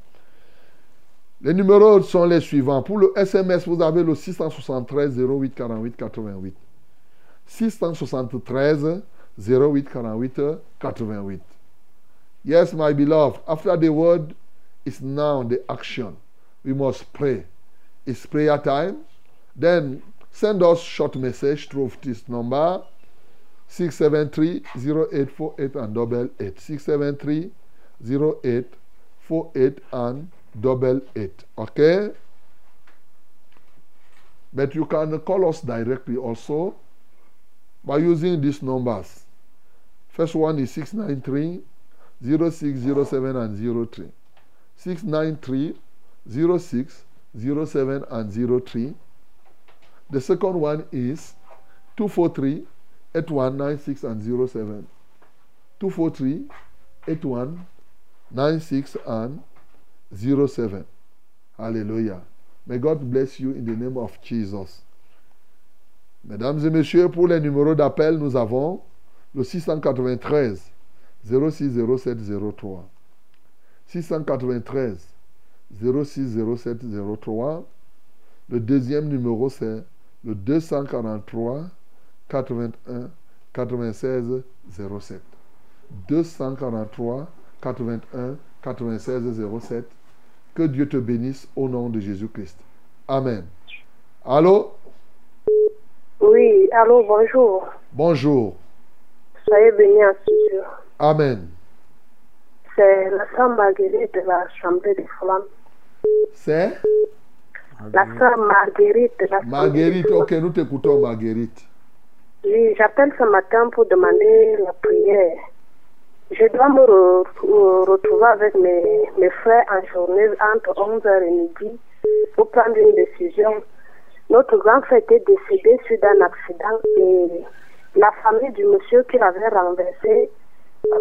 Les numéros sont les suivants. Pour le SMS, vous avez le 673 08 48 88. 673 08 48 88. Yes, my beloved, after the word is now the action. We must pray. It's prayer time? Then send us short message through this number 673 0848 and double 8. 673 0848 and double 8. Okay? But you can call us directly also by using these numbers. First one is 693 0607 and 03. 693 06 07 and 03. The second one is 243 8196 and 07. 243 8196 and 07. Hallelujah. May God bless you in the name of Jesus. Mesdames et messieurs, pour les numéros d'appel, nous avons le 693 06 07 03. 693 06 07 03. Le deuxième numéro, c'est le 243 81 96 07. 243 81 96 07. Que Dieu te bénisse au nom de Jésus-Christ. Amen. Allô? Oui, allô, bonjour. Bonjour. Soyez bénis en studio. Amen. C'est la sœur Marguerite de l'Assemblée des Flammes. C'est? La sœur Marguerite de l'Assemblée Marguerite. des Flammes. Ok, nous t'écoutons, Marguerite. Oui, j'appelle ce matin pour demander la prière. Je dois me re- re- retrouver avec mes, frères en journée entre 11h et midi pour prendre une décision. Notre grand frère était décédé suite à un accident et la famille du monsieur qui l'avait renversé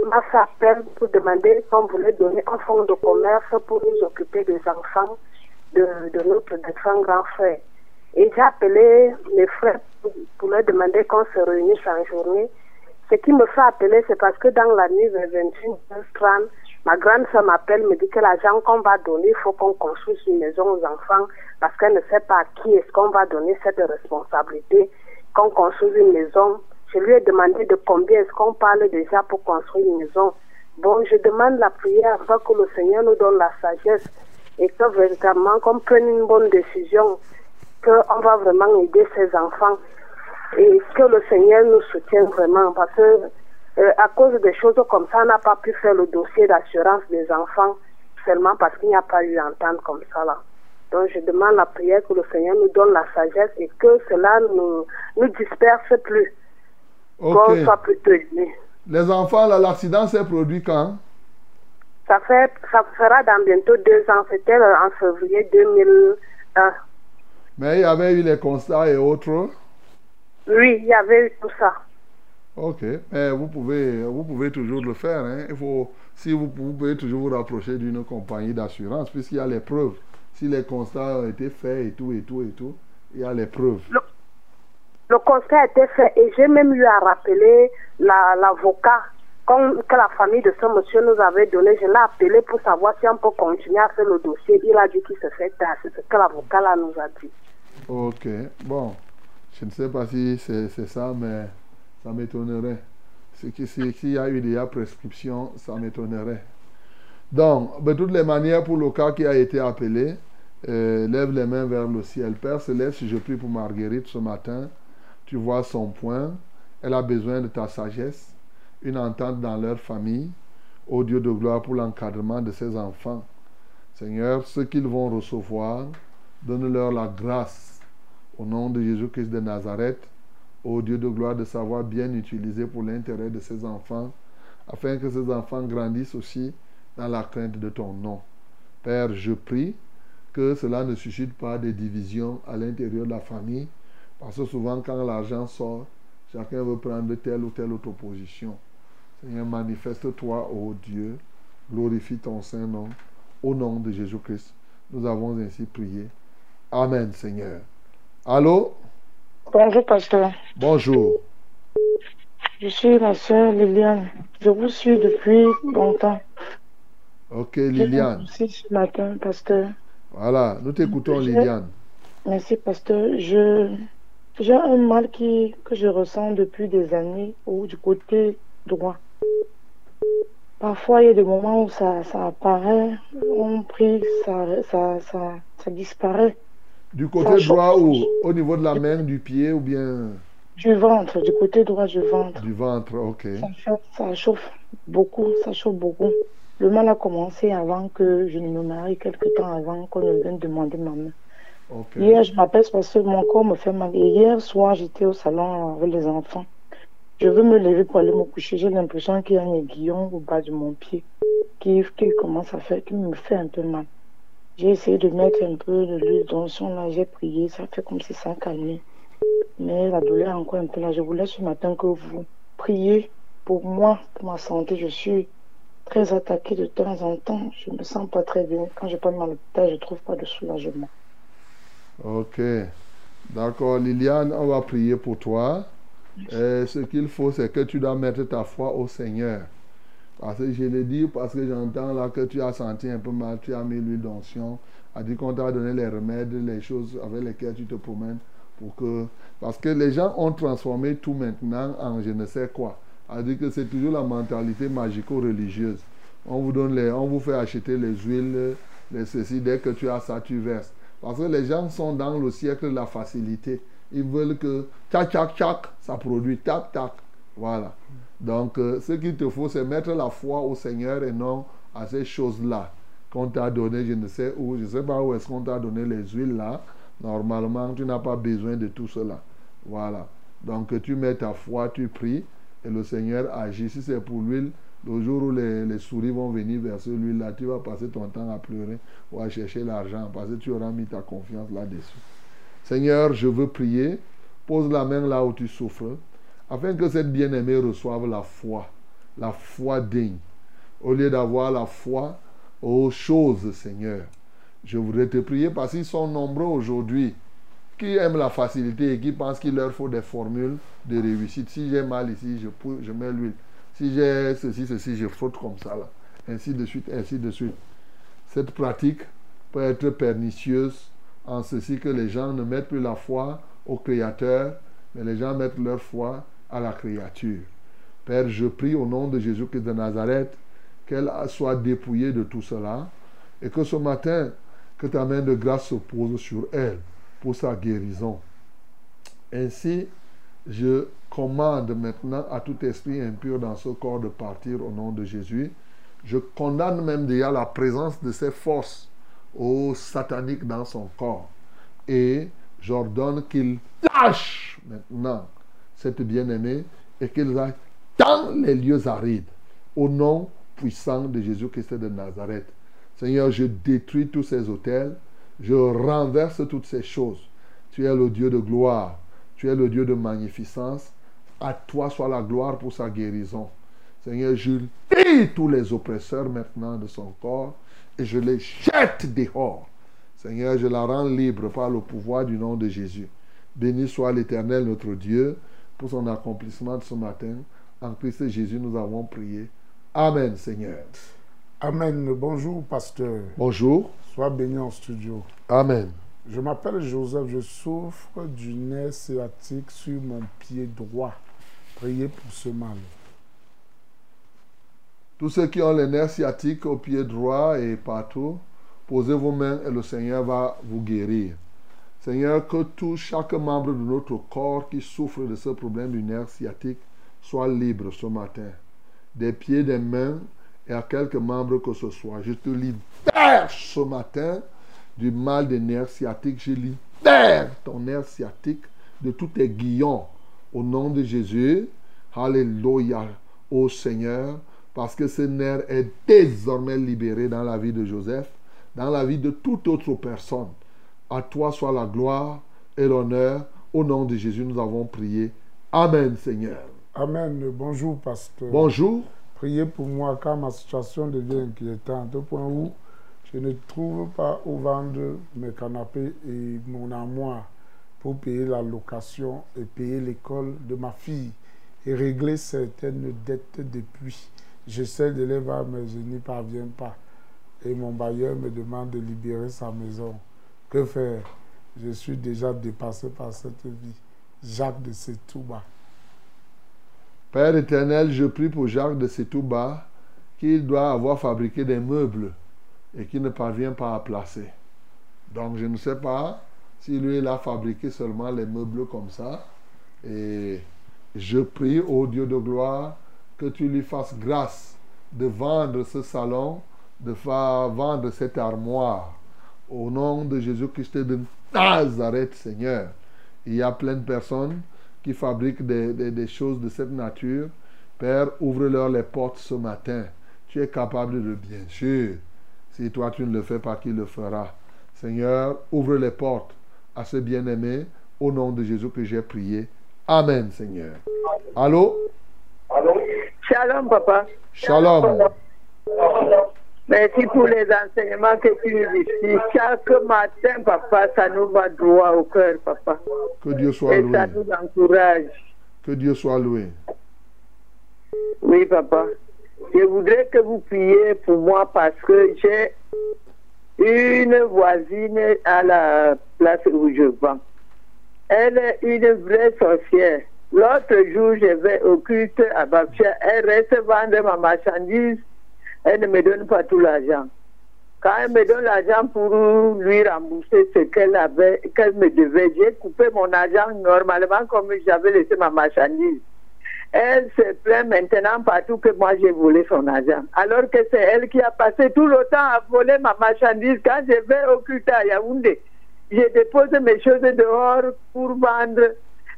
m'a fait appel pour demander qu'on voulait donner un fonds de commerce pour nous occuper des enfants de, de notre défunt grand frère. Et j'ai appelé mes frères pour, leur demander qu'on se réunisse en journée. Ce qui me fait appeler, c'est parce que dans la nuit vers 21h30, ma grande soeur m'appelle, me dit que l'argent qu'on va donner, il faut qu'on construise une maison aux enfants parce qu'elle ne sait pas à qui est-ce qu'on va donner cette responsabilité, qu'on construise une maison. Je lui ai demandé de combien est-ce qu'on parle déjà pour construire une maison. Bon, je demande la prière afin que le Seigneur nous donne la sagesse et que véritablement qu'on prenne une bonne décision, qu'on va vraiment aider ces enfants et que le Seigneur nous soutienne vraiment parce que euh, à cause des choses comme ça, on n'a pas pu faire le dossier d'assurance des enfants seulement parce qu'il n'y a pas eu entente comme ça là. Donc je demande la prière que le Seigneur nous donne la sagesse et que cela nous, nous disperse plus, qu'on soit plus unis. Les enfants, l'accident s'est produit quand? Ça fait, ça fera dans bientôt deux ans. C'était en février 2001. Mais il y avait eu les constats et autres. Oui, il y avait eu tout ça. Ok. Mais vous pouvez, vous pouvez toujours le faire. hein. Il faut, si vous, vous pouvez toujours vous rapprocher d'une compagnie d'assurance, puisqu'il y a les preuves. Si les constats ont été faits et tout, et tout, et tout, il y a les preuves. Le constat a été fait et j'ai même eu à rappeler la- qu'on- que la famille de ce monsieur nous avait donné. Je l'ai appelé pour savoir si on peut continuer à faire le dossier. Il a dit qu'il se fait tard. C'est ce que l'avocat là nous a dit. Ok. Bon. Je ne sais pas si c'est ça, mais ça m'étonnerait. S'il y a eu déjà prescription, ça m'étonnerait. Donc, de toutes les manières, pour le cas qui a été appelé, euh, lève les mains vers le ciel. Père Céleste, je prie pour Marguerite ce matin. Tu vois son point. Elle a besoin de ta sagesse, une entente dans leur famille. Ô Dieu de gloire, pour l'encadrement de ses enfants. Seigneur, ce qu'ils vont recevoir, donne-leur la grâce. Au nom de Jésus-Christ de Nazareth, ô Dieu de gloire, de savoir bien utiliser pour l'intérêt de ses enfants, afin que ces enfants grandissent aussi dans la crainte de ton nom. Père, je prie que cela ne suscite pas de divisions à l'intérieur de la famille, parce que souvent quand l'argent sort, chacun veut prendre telle ou telle autre position. Seigneur, manifeste-toi, ô Dieu, glorifie ton Saint-Nom, au nom de Jésus-Christ. Nous avons ainsi prié. Amen, Seigneur. Allô? Bonjour, pasteur. Bonjour. Je suis la sœur Liliane. Je vous suis depuis longtemps. Ok, Liliane. souci ce matin, pasteur. Voilà, nous t'écoutons, Liliane. Merci, pasteur. Je j'ai un mal qui, que je ressens depuis des années au du côté droit. Parfois, il y a des moments où ça, ça apparaît, on prie, ça, ça, ça, ça disparaît. Du côté droit ou au niveau de la main, du pied ou bien Du ventre, du côté droit du ventre. du ventre? Ok. Ça, chauffe- ça chauffe beaucoup, ça chauffe beaucoup. Le mal a commencé avant que je ne me marie, quelque temps avant qu'on ne vienne demander ma main. Hier, je m'appelle parce que mon corps me fait mal. Et hier soir, j'étais au salon avec les enfants. Je veux me lever pour aller me coucher. J'ai l'impression qu'il y a un aiguillon au bas de mon pied qui, qui commence à faire, qui me fait un peu mal. J'ai essayé de mettre un peu de l'huile d'onction là, j'ai prié, ça fait comme si ça calmait. Mais la douleur est encore un peu là. Je voulais ce matin que vous priez pour moi, pour ma santé. Je suis très attaquée de temps en temps. Je me sens pas très bien. Quand je parle à l'hôpital, je trouve pas de soulagement. Ok. D'accord, Liliane, on va prier pour toi. Et ce qu'il faut, c'est que tu dois mettre ta foi au Seigneur. Parce que je le dis, parce que j'entends là que tu as senti un peu mal, tu as mis l'huile d'onction, a dit qu'on t'a donné les remèdes, les choses avec lesquelles tu te promènes. Parce que les gens ont transformé tout maintenant en je ne sais quoi. A dit que c'est toujours la mentalité magico-religieuse. On vous donne les, on vous fait acheter les huiles, les ceci, dès que tu as ça, tu verses. Parce que les gens sont dans le siècle de la facilité. Ils veulent que tchac, tchac, tchac, ça produit, tac, tac. Voilà. Donc, euh, ce qu'il te faut, c'est mettre la foi au Seigneur et non à ces choses-là qu'on t'a donné, je ne sais où, je ne sais pas où est-ce qu'on t'a donné les huiles là. Normalement, tu n'as pas besoin de tout cela. Voilà. Donc, tu mets ta foi, tu pries et le Seigneur agit. Si c'est pour l'huile, le jour où les, les souris vont venir verser l'huile là, tu vas passer ton temps à pleurer ou à chercher l'argent parce que tu auras mis ta confiance là-dessus. Seigneur, je veux prier. Pose la main là où tu souffres afin que cette bien-aimée reçoive la foi, la foi digne. Au lieu d'avoir la foi aux choses, Seigneur. Je voudrais te prier parce qu'ils sont nombreux aujourd'hui qui aiment la facilité et qui pensent qu'il leur faut des formules de réussite. Si j'ai mal ici, je, je mets l'huile. Si j'ai ceci, ceci, je frotte comme ça là. Ainsi de suite, ainsi de suite. Cette pratique peut être pernicieuse en ceci que les gens ne mettent plus la foi au Créateur, mais les gens mettent leur foi à la créature. Père, je prie au nom de Jésus-Christ de Nazareth qu'elle soit dépouillée de tout cela et que ce matin, que ta main de grâce se pose sur elle pour sa guérison. Ainsi, je commande maintenant à tout esprit impur dans ce corps de partir au nom de Jésus, Je condamne même déjà la présence de ces forces au sataniques dans son corps. Et j'ordonne qu'il lâche maintenant cette bien-aimée et qu'il aille dans les lieux arides. Au nom puissant de Jésus-Christ de Nazareth. Seigneur, je détruis tous ces hôtels. Je renverse toutes ces choses. Tu es le Dieu de gloire. Tu es le Dieu de magnificence. À toi soit la gloire pour sa guérison. Seigneur, je lis tous les oppresseurs maintenant de son corps et je les jette dehors. Seigneur, je la rends libre par le pouvoir du nom de Jésus. Béni soit l'Éternel notre Dieu pour son accomplissement de ce matin. En Christ Jésus, nous avons prié. Amen, Seigneur. Amen. Bonjour, pasteur. Bonjour. Sois béni en studio. Amen. Je m'appelle Joseph. Je souffre du nerf sciatique sur mon pied droit. Priez pour ce mal. Tous ceux qui ont les nerfs sciatiques au pied droit et partout, posez vos mains et le Seigneur va vous guérir. Seigneur, que tout, chaque membre de notre corps qui souffre de ce problème du nerf sciatique soit libre ce matin. Des pieds, des mains et à quelques membres que ce soit. Je te libère ce matin du mal des nerfs sciatiques. Je libère ton nerf sciatique de tous tes guillons. Au nom de Jésus, Alléluia, ô Seigneur, parce que ce nerf est désormais libéré dans la vie de Joseph, dans la vie de toute autre personne. À toi soit la gloire et l'honneur. Au nom de Jésus, nous avons prié. Amen, Seigneur. Amen. Bonjour, pasteur. Bonjour. Priez pour moi car ma situation devient inquiétante au point où je ne trouve pas où vendre mes canapés et mon armoire pour payer la location et payer l'école de ma fille et régler certaines dettes depuis. J'essaie de les voir, mais je n'y parviens pas. Et mon bailleur me demande de libérer sa maison. Que faire? Je suis déjà dépassé par cette vie. Jacques de Setouba. Père éternel, je prie pour Jacques de Setouba qu'il doit avoir fabriqué des meubles et qu'il ne parvient pas à placer. Donc je ne sais pas si lui il a fabriqué seulement les meubles comme ça. Et je prie au Dieu de gloire que tu lui fasses grâce de vendre ce salon, de faire vendre cette armoire. Au nom de Jésus-Christ de Nazareth, Seigneur. Il y a plein de personnes qui fabriquent des, des- choses de cette nature. Père, ouvre-leur les portes ce matin. Tu es capable de bien sûr. Si toi tu ne le fais pas, qui le fera Seigneur, ouvre les portes à ce bien-aimé. Au nom de Jésus que j'ai prié. Amen, Seigneur. Allô? Shalom, papa. Shalom. Merci pour les enseignements que tu nous dis. Chaque matin, papa, ça nous va droit au cœur, papa. Que Dieu soit Et loué. ça nous encourage. Que Dieu soit loué. Oui, papa. Je voudrais que vous priez pour moi parce que j'ai une voisine à la place où je vends. Elle est une vraie sorcière. L'autre jour, je vais au culte à Baptia. Elle reste vendre ma marchandise. Elle ne me donne pas tout l'argent. Quand elle me donne l'argent pour lui rembourser ce qu'elle avait, qu'elle me devait, j'ai coupé mon argent normalement comme j'avais laissé ma marchandise. Elle se plaint maintenant partout que moi j'ai volé son argent. Alors que c'est elle qui a passé tout le temps à voler ma marchandise. Quand je vais au culte à Yaoundé, je dépose mes choses dehors pour vendre.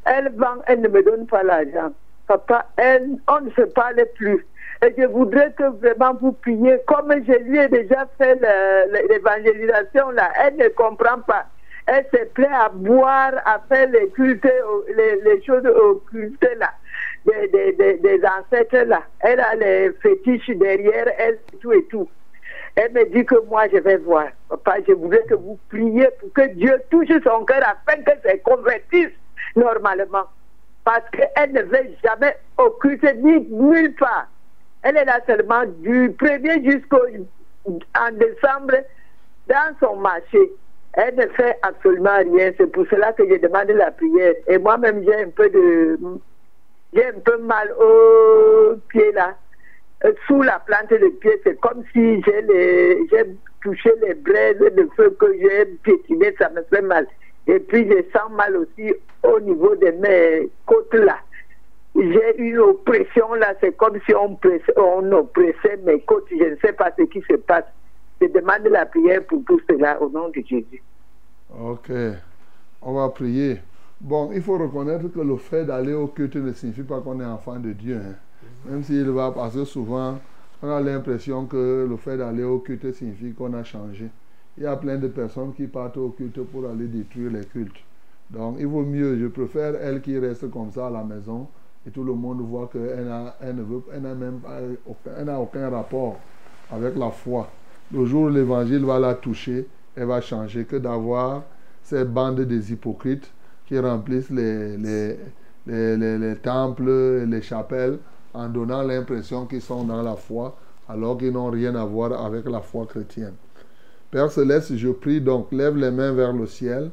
Elle vend, elle ne me donne pas l'argent. Papa, elle, on ne se parle plus. Et je voudrais que vraiment vous priez, comme je lui ai déjà fait l'évangélisation là, elle ne comprend pas. Elle se plaît à boire, à faire les cultes, les, choses occultes là, des, ancêtres là. Elle a les fétiches derrière elle, tout et tout. Elle me dit que moi je vais voir. Papa, je voudrais que vous priez pour que Dieu touche son cœur afin que se convertisse normalement. Parce qu'elle ne veut jamais occulter ni nulle part. Elle est là seulement du 1er jusqu'au décembre dans son marché. Elle ne fait absolument rien. C'est pour cela que j'ai demandé la prière. Et moi-même, j'ai un peu de. J'ai un peu mal au pied là. Euh, Sous la plante de pied, c'est comme si j'ai touché les braises de feu que j'ai piétiné, ça me fait mal. Et puis je sens mal aussi au niveau de mes côtes là. j'ai une oppression là, c'est comme si on, pressait- on oppressait mes côtes. Je ne sais pas ce qui se passe. Je demande la prière pour tout cela au nom de Jésus. Ok. On va prier. Bon, il faut reconnaître que le fait d'aller au culte ne signifie pas qu'on est enfant de Dieu. hein. Même s'il va, que souvent, on a l'impression que le fait d'aller au culte signifie qu'on a changé. Il y a plein de personnes qui partent au culte pour aller détruire les cultes. Donc, il vaut mieux, je préfère elle qui reste comme ça à la maison et tout le monde voit qu'elle n'a elle même elle aucun rapport avec la foi. Le jour où l'évangile va la toucher, elle va changer que d'avoir ces bandes des hypocrites qui remplissent les, les, les, les- les temples les chapelles en donnant l'impression qu'ils sont dans la foi alors qu'ils n'ont rien à voir avec la foi chrétienne. Père Céleste, je prie donc, lève les mains vers le ciel.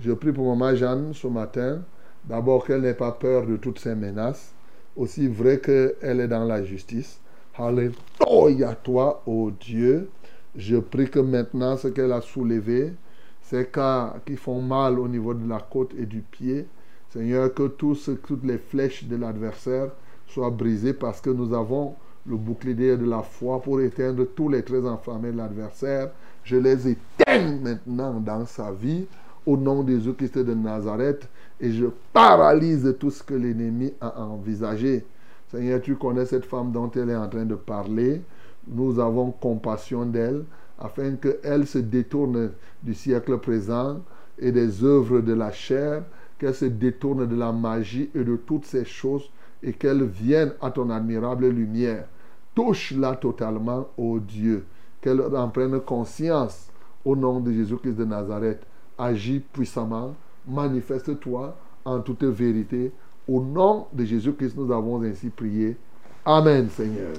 Je prie pour maman Jeanne ce matin. D'abord qu'elle n'ait pas peur de toutes ces menaces, aussi vrai qu'elle est dans la justice. Alléluia toi, ô Dieu. Je prie que maintenant ce qu'elle a soulevé, ces cas qui font mal au niveau de la côte et du pied, Seigneur, que toutes les flèches de l'adversaire soient brisées parce que nous avons le bouclier de la foi pour éteindre tous les traits enflammés de l'adversaire. Je les éteins maintenant dans sa vie au nom de Jésus-Christ de Nazareth et je paralyse tout ce que l'ennemi a envisagé. Seigneur, tu connais cette femme dont elle est en train de parler. Nous avons compassion d'elle afin qu'elle se détourne du siècle présent et des œuvres de la chair, qu'elle se détourne de la magie et de toutes ces choses et qu'elle vienne à ton admirable lumière. Touche-la totalement, ô Dieu, qu'elle en prenne conscience au nom de Jésus-Christ de Nazareth. Agis puissamment, manifeste-toi en toute vérité. Au nom de Jésus-Christ, nous avons ainsi prié. Amen, Seigneur.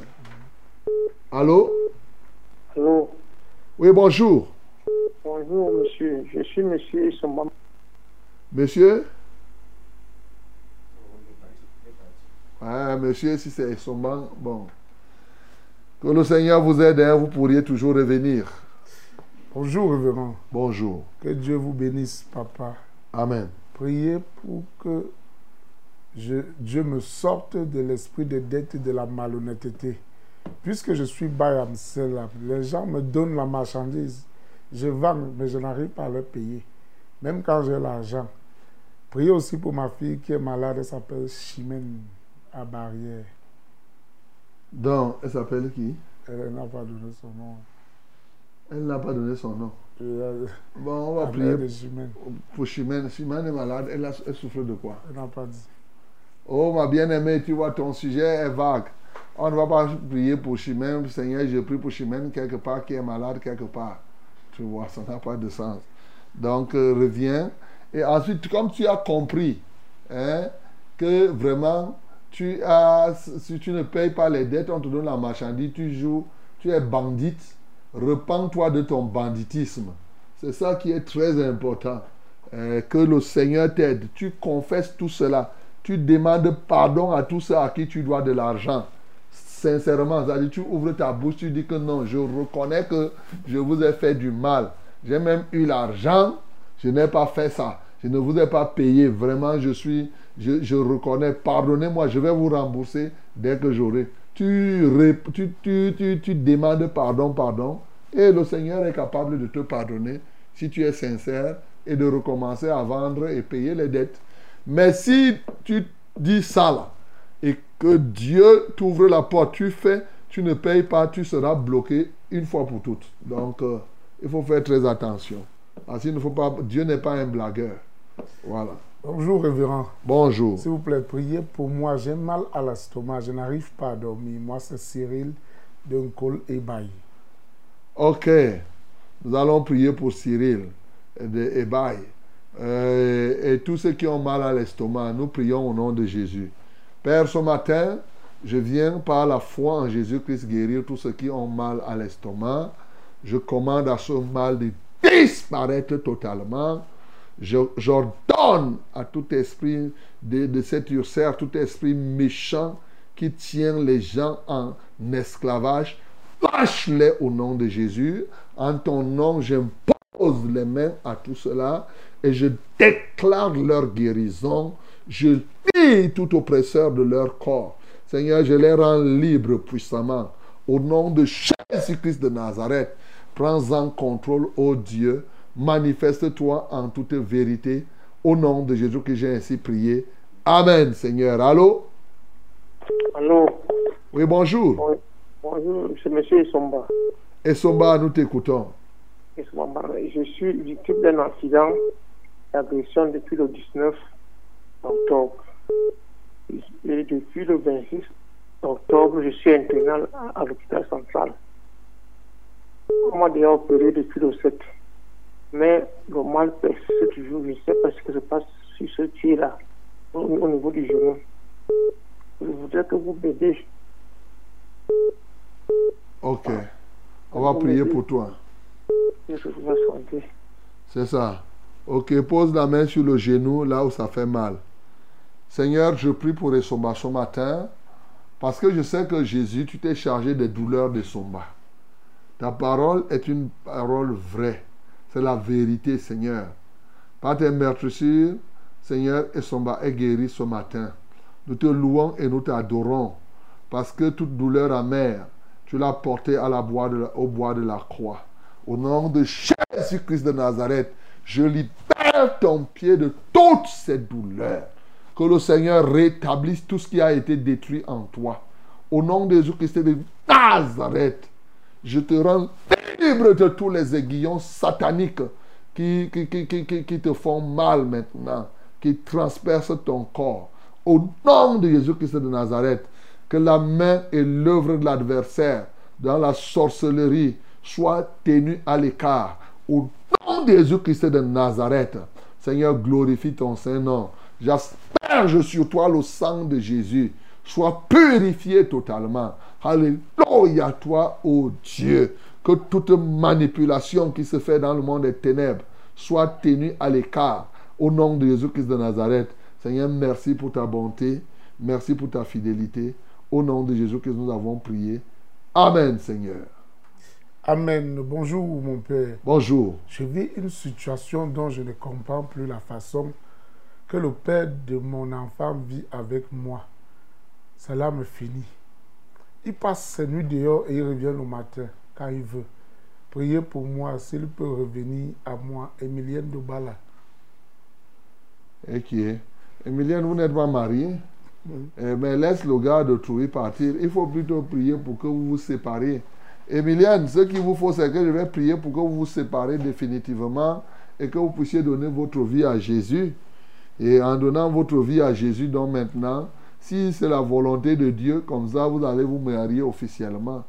Allô? Allô, Oui, bonjour. bonjour monsieur, je suis monsieur Issombam. Monsieur? Ah, monsieur, si c'est banc, bon. Que le Seigneur vous aide, hein, vous pourriez toujours revenir. Bonjour, révérend. Bonjour. Que Dieu vous bénisse, papa. Amen. Priez pour que je- Dieu me sorte de l'esprit de dette et de la malhonnêteté. Puisque je suis Bayamsel, les gens me donnent la marchandise. Je vends, mais je n'arrive pas à leur payer. Même quand j'ai l'argent. Priez aussi pour ma fille qui est malade, elle s'appelle Chimène à Barrière. Donc, elle s'appelle qui? Elle n'a pas donné son nom. Elle n'a pas donné son nom. Euh, Bon, on va prier pour Chimène. Chimène est malade, elle, a- elle souffre de quoi? Elle n'a pas dit. Oh, ma bien-aimée, tu vois, ton sujet est vague. On ne va pas prier pour Chimène. Seigneur, je prie pour Chimène quelque part qui est malade quelque part. Tu vois, ça n'a pas de sens. Donc, euh, reviens. Et ensuite, comme tu as compris hein, que vraiment, tu as, si tu ne payes pas les dettes, on te donne la marchandise, tu joues, tu es bandite, repens-toi de ton banditisme. C'est ça qui est très important. Euh, que le Seigneur t'aide. Tu confesses tout cela. Tu demandes pardon à tous ceux à qui tu dois de l'argent. Sincèrement, c'est-à-dire, tu ouvres ta bouche, tu dis que non, je reconnais que je vous ai fait du mal. J'ai même eu l'argent, je n'ai pas fait ça. Je ne vous ai pas payé. Vraiment, je suis, je, reconnais. Pardonnez-moi, je vais vous rembourser dès que j'aurai. Tu, tu, tu, tu demandes pardon, pardon. Et le Seigneur est capable de te pardonner si tu es sincère et de recommencer à vendre et payer les dettes. Mais si tu dis ça là, et que Dieu t'ouvre la porte, tu fais, tu ne payes pas, tu seras bloqué une fois pour toutes. Donc, euh, il faut faire très attention. Parce qu'il ne faut pas, Dieu n'est pas un blagueur. Voilà. Bonjour, révérend. Bonjour. S'il vous plaît, priez pour moi. J'ai mal à l'estomac. Je n'arrive pas à dormir. Moi, c'est Cyril d'un col ébahi. Ok. Nous allons prier pour Cyril de Ebaï. Euh, et tous ceux qui ont mal à l'estomac, nous prions au nom de Jésus. Père, ce matin, je viens par la foi en Jésus-Christ guérir tous ceux qui ont mal à l'estomac. Je commande à ce mal de disparaître totalement. J'ordonne à tout esprit de, de cet ulcère, tout esprit méchant qui tient les gens en esclavage, lâche-les au nom de Jésus. En ton nom, j'impose les mains à tout cela et je déclare leur guérison. Je lie tout oppresseur de leur corps. Seigneur, je les rends libres puissamment. Au nom de Jésus-Christ de Nazareth, prends-en contrôle, ô Dieu. Manifeste-toi en toute vérité. Au nom de Jésus que j'ai ainsi prié. Amen, Seigneur. Allô? Allô? Oui, bonjour. Oui. Bonjour, c'est monsieur Isomba. Esomba, nous t'écoutons. Isomba, Je suis victime d'un accident d'agression depuis le 19 octobre. Et depuis le 26 octobre, je suis interné à, à l'hôpital central. On m'a déjà opéré depuis le 7. Mais le mal persiste toujours. Je ne sais pas ce qui se passe sur ce pied-là, au, au niveau du genou. Je voudrais que vous m'aidiez. Ok. On va prier pour toi. C'est ça. Ok, pose la main sur le genou là où ça fait mal. Seigneur, je prie pour Esomba ce matin parce que je sais que Jésus, tu t'es chargé des douleurs de Somba. Ta parole est une parole vraie. C'est la vérité, Seigneur. Par tes meurtrissures, Seigneur, Esomba est guéri ce matin. Nous te louons et nous t'adorons parce que toute douleur amère, tu l'as portée au bois de la croix. Au nom de Jésus-Christ de Nazareth, je libère ton pied de toutes ces douleurs. Que le Seigneur rétablisse tout ce qui a été détruit en toi. Au nom de Jésus-Christ de Nazareth, je te rends libre de tous les aiguillons sataniques qui, te font mal maintenant, qui transpercent ton corps. Au nom de Jésus-Christ de Nazareth, que la main et l'œuvre de l'adversaire dans la sorcellerie soient tenues à l'écart. Au nom de Jésus-Christ de Nazareth, Seigneur, glorifie ton Saint-Nom. J'asperge sur toi le sang de Jésus. Sois purifié totalement. Alléluia, toi, ô Dieu. Que toute manipulation qui se fait dans le monde des ténèbres soit tenue à l'écart. Au nom de Jésus-Christ de Nazareth. Seigneur, merci pour ta bonté. Merci pour ta fidélité. Au nom de Jésus que nous avons prié. Amen, Seigneur. Amen. Bonjour, mon Père. Bonjour. Je vis une situation dont je ne comprends plus la façon que le père de mon enfant vit avec moi. Cela me finit. Il passe ses nuits dehors et il revient le matin quand il veut. Priez pour moi s'il peut revenir à moi, Emilienne de Bala. Et qui est? Emilienne, vous n'êtes pas mariée Eh, mais laisse le gars d'autrui partir. Il faut plutôt prier pour que vous vous sépariez. Emilienne, ce qu'il vous faut, c'est que je vais prier pour que vous vous séparez définitivement et que vous puissiez donner votre vie à Jésus. Et en donnant votre vie à Jésus, donc maintenant, si c'est la volonté de Dieu, comme ça, vous allez vous marier officiellement.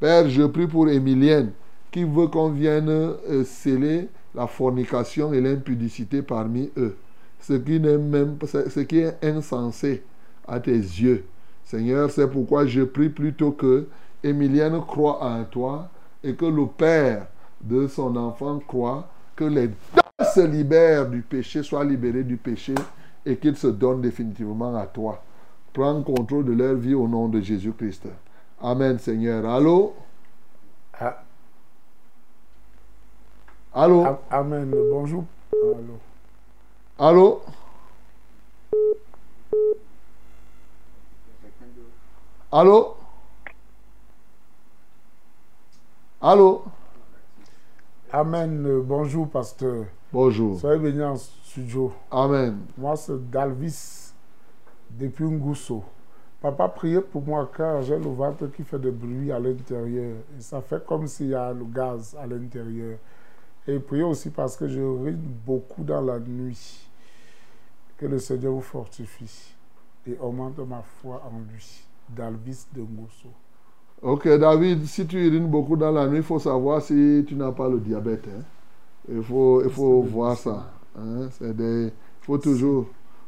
Père, je prie pour Emilienne qui veut qu'on vienne euh, sceller la fornication et l'impudicité parmi eux. Ce qui, même, ce qui est insensé à tes yeux. Seigneur, c'est pourquoi je prie plutôt que Emilienne croit en toi et que le Père de son enfant croit que les deux se libèrent du péché, soient libérés du péché et qu'ils se donnent définitivement à toi. Prends contrôle de leur vie au nom de Jésus-Christ. Amen, Seigneur. Allô? Ah, Allô? Amen. Bonjour. Allô? Allô? Allô? Allô? Amen. Bonjour, pasteur. Bonjour. Soyez bénis en studio. Amen. Moi, c'est Dalvis, depuis Ngusso. Papa, priez pour moi car j'ai le ventre qui fait des bruits à l'intérieur. Et ça fait comme s'il y a le gaz à l'intérieur. Et priez aussi parce que je rime beaucoup dans la nuit. Que le Seigneur vous fortifie et augmente ma foi en lui. Dalvis de Ngusso. Ok, David, si tu urines beaucoup dans la nuit, il faut savoir si tu n'as pas le diabète. hein. Il faut, il faut voir ça. hein. Il faut toujours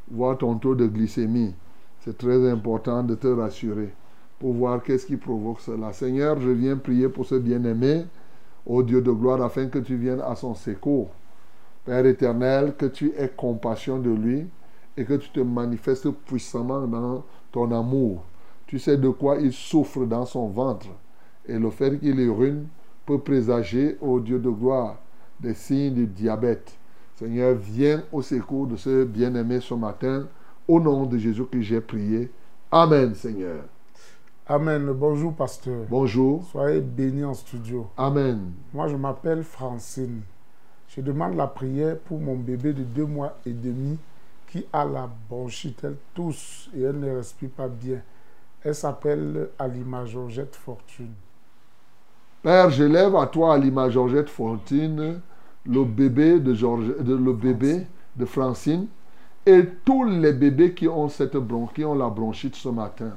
voir ton taux de glycémie. C'est très important de te rassurer pour voir qu'est-ce qui provoque cela. Seigneur, je viens prier pour ce bien-aimé, ô Dieu de gloire, afin que tu viennes à son secours. Père éternel, que tu aies compassion de lui et que tu te manifestes puissamment dans ton amour. Tu sais de quoi il souffre dans son ventre. Et le fait qu'il urine peut présager, ô Dieu de gloire, des signes de diabète. Seigneur, viens au secours de ce bien-aimé ce matin, Au nom de Jésus que j'ai prié. Amen, Seigneur. Amen. Bonjour, pasteur. Bonjour. Soyez bénis en studio. Amen. Moi, je m'appelle Francine. Je demande la prière pour mon bébé de deux mois et demi qui a la bronchite. Elle tousse et elle ne respire pas bien. Elle s'appelle Alima Georgette Fortune. Père, je lève à toi, Alima Georgette Fortune, le bébé de, George, de- le bébé de Francine et tous les bébés qui ont cette bron- qui ont la bronchite ce matin.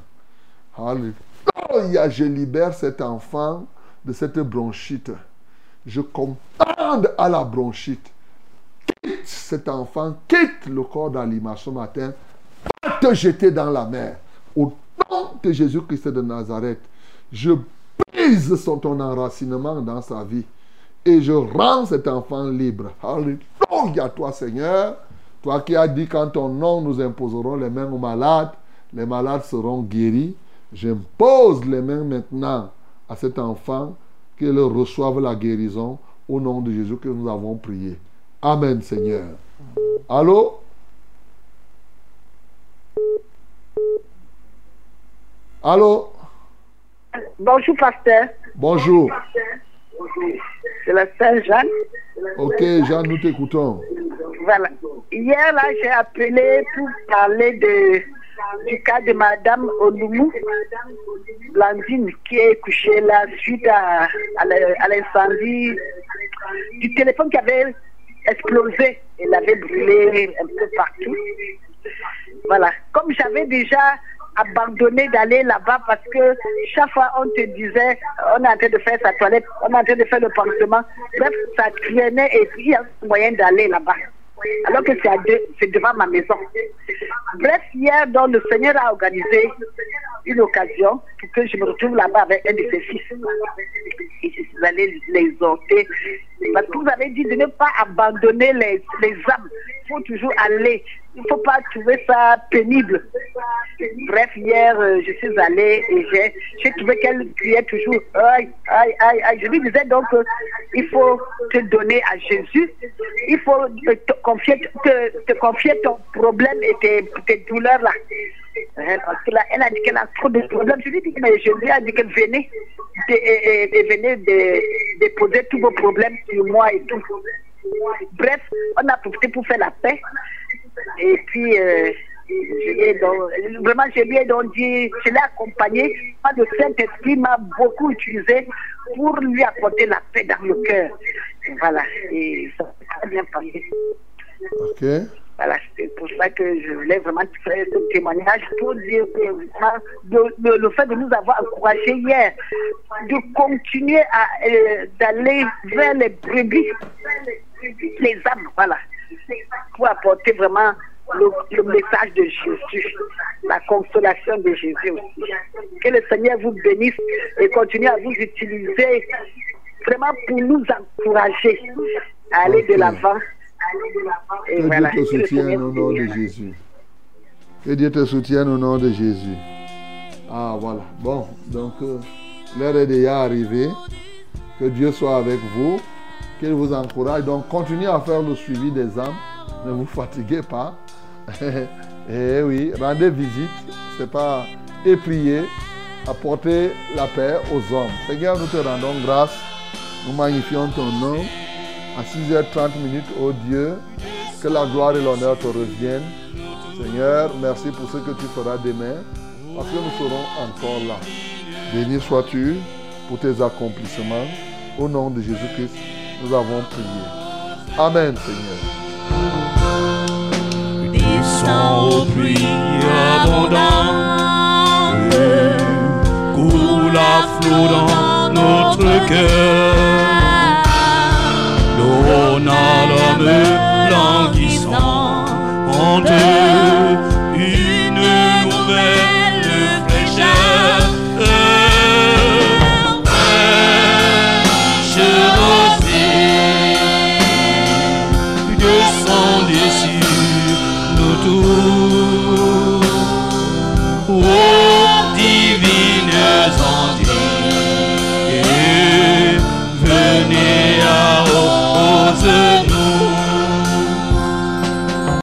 Alléluia, je libère cet enfant de cette bronchite. Je commande à la bronchite. Quitte cet enfant, quitte le corps d'Alima ce matin. Va te jeter dans la mer. Au nom de Jésus-Christ de Nazareth, je brise son ton enracinement dans sa vie et je rends cet enfant libre. Alléluia, toi Seigneur. Toi qui as dit qu'en ton nom nous imposerons les mains aux malades, les malades seront guéris. J'impose les mains maintenant à cet enfant qu'il reçoive la guérison au nom de Jésus que nous avons prié. Amen Seigneur. Allô? Allô? Bonjour, pasteur. Bonjour. C'est la Saint-Jean. Ok, Jean, nous t'écoutons. Voilà. Hier, là, j'ai appelé pour parler de, du cas de Madame Olumu, Blandine, qui est couchée là suite à, à l'incendie du téléphone qui avait explosé. Elle avait brûlé un peu partout. Voilà. Comme j'avais déjà abandonné d'aller là-bas parce que chaque fois on te disait on est en train de faire sa toilette, on est en train de faire le pansement. Bref, ça traînait et il y a moyen d'aller là-bas. Alors que c'est devant ma maison. Bref, hier, donc, le Seigneur a organisé une occasion pour que je me retrouve là-bas avec un de ses fils. Et je suis allée l'exhorter. Parce que vous avez dit de ne pas abandonner les, les âmes. Il faut toujours aller. Il ne faut pas trouver ça pénible. Bref, hier, euh, je suis allée et j'ai j'ai trouvé qu'elle criait toujours aïe, aïe, aïe, aïe. Je lui disais donc il faut te donner à Jésus. Il faut te, confier, te, confier ton problème et tes, douleurs là. Hein, Parce que là, elle a dit qu'elle a trop de problèmes. Je lui dis mais Jésus a dit que venez, de- venez de- déposer tous vos problèmes sur moi et tout. Bref, on a profité pour faire la paix. Et puis, euh, je donc- vraiment, je lui ai donc dit, je l'ai accompagné. Le Saint-Esprit m'a beaucoup utilisé pour lui apporter la paix dans le cœur. Voilà, et ça s'est très bien passé. Ok. Voilà, c'est pour ça que je voulais vraiment faire ce témoignage pour dire que de- le fait de nous avoir encouragés hier, de continuer à euh, d'aller vers les brebis, les âmes, voilà, pour apporter vraiment le, le message de Jésus, la consolation de Jésus aussi. Que le Seigneur vous bénisse et continue à vous utiliser vraiment pour nous encourager à aller de l'avant. Et Que voilà. Dieu te soutienne au nom de. Jésus. Que Dieu te soutienne au nom de Jésus. Ah, voilà. Bon, donc euh, l'heure est déjà arrivée. Que Dieu soit avec vous. Qu'il vous encourage. Donc, continuez à faire le suivi des âmes. Ne vous fatiguez pas. Et oui, rendez visite. C'est pas. Et priez. Apportez la paix aux hommes. Seigneur, nous te rendons grâce. Nous magnifions ton nom. À 6h30 minutes, ô Dieu, que la gloire et l'honneur te reviennent. Seigneur, merci pour ce que tu feras demain, parce que nous serons encore là. Béni sois-tu pour tes accomplissements. Au nom de Jésus-Christ, nous avons prié. Amen, Seigneur. Descends aux pluies abondantes, coule à flot dans notre cœur. L'eau l'homme languissant, en deux,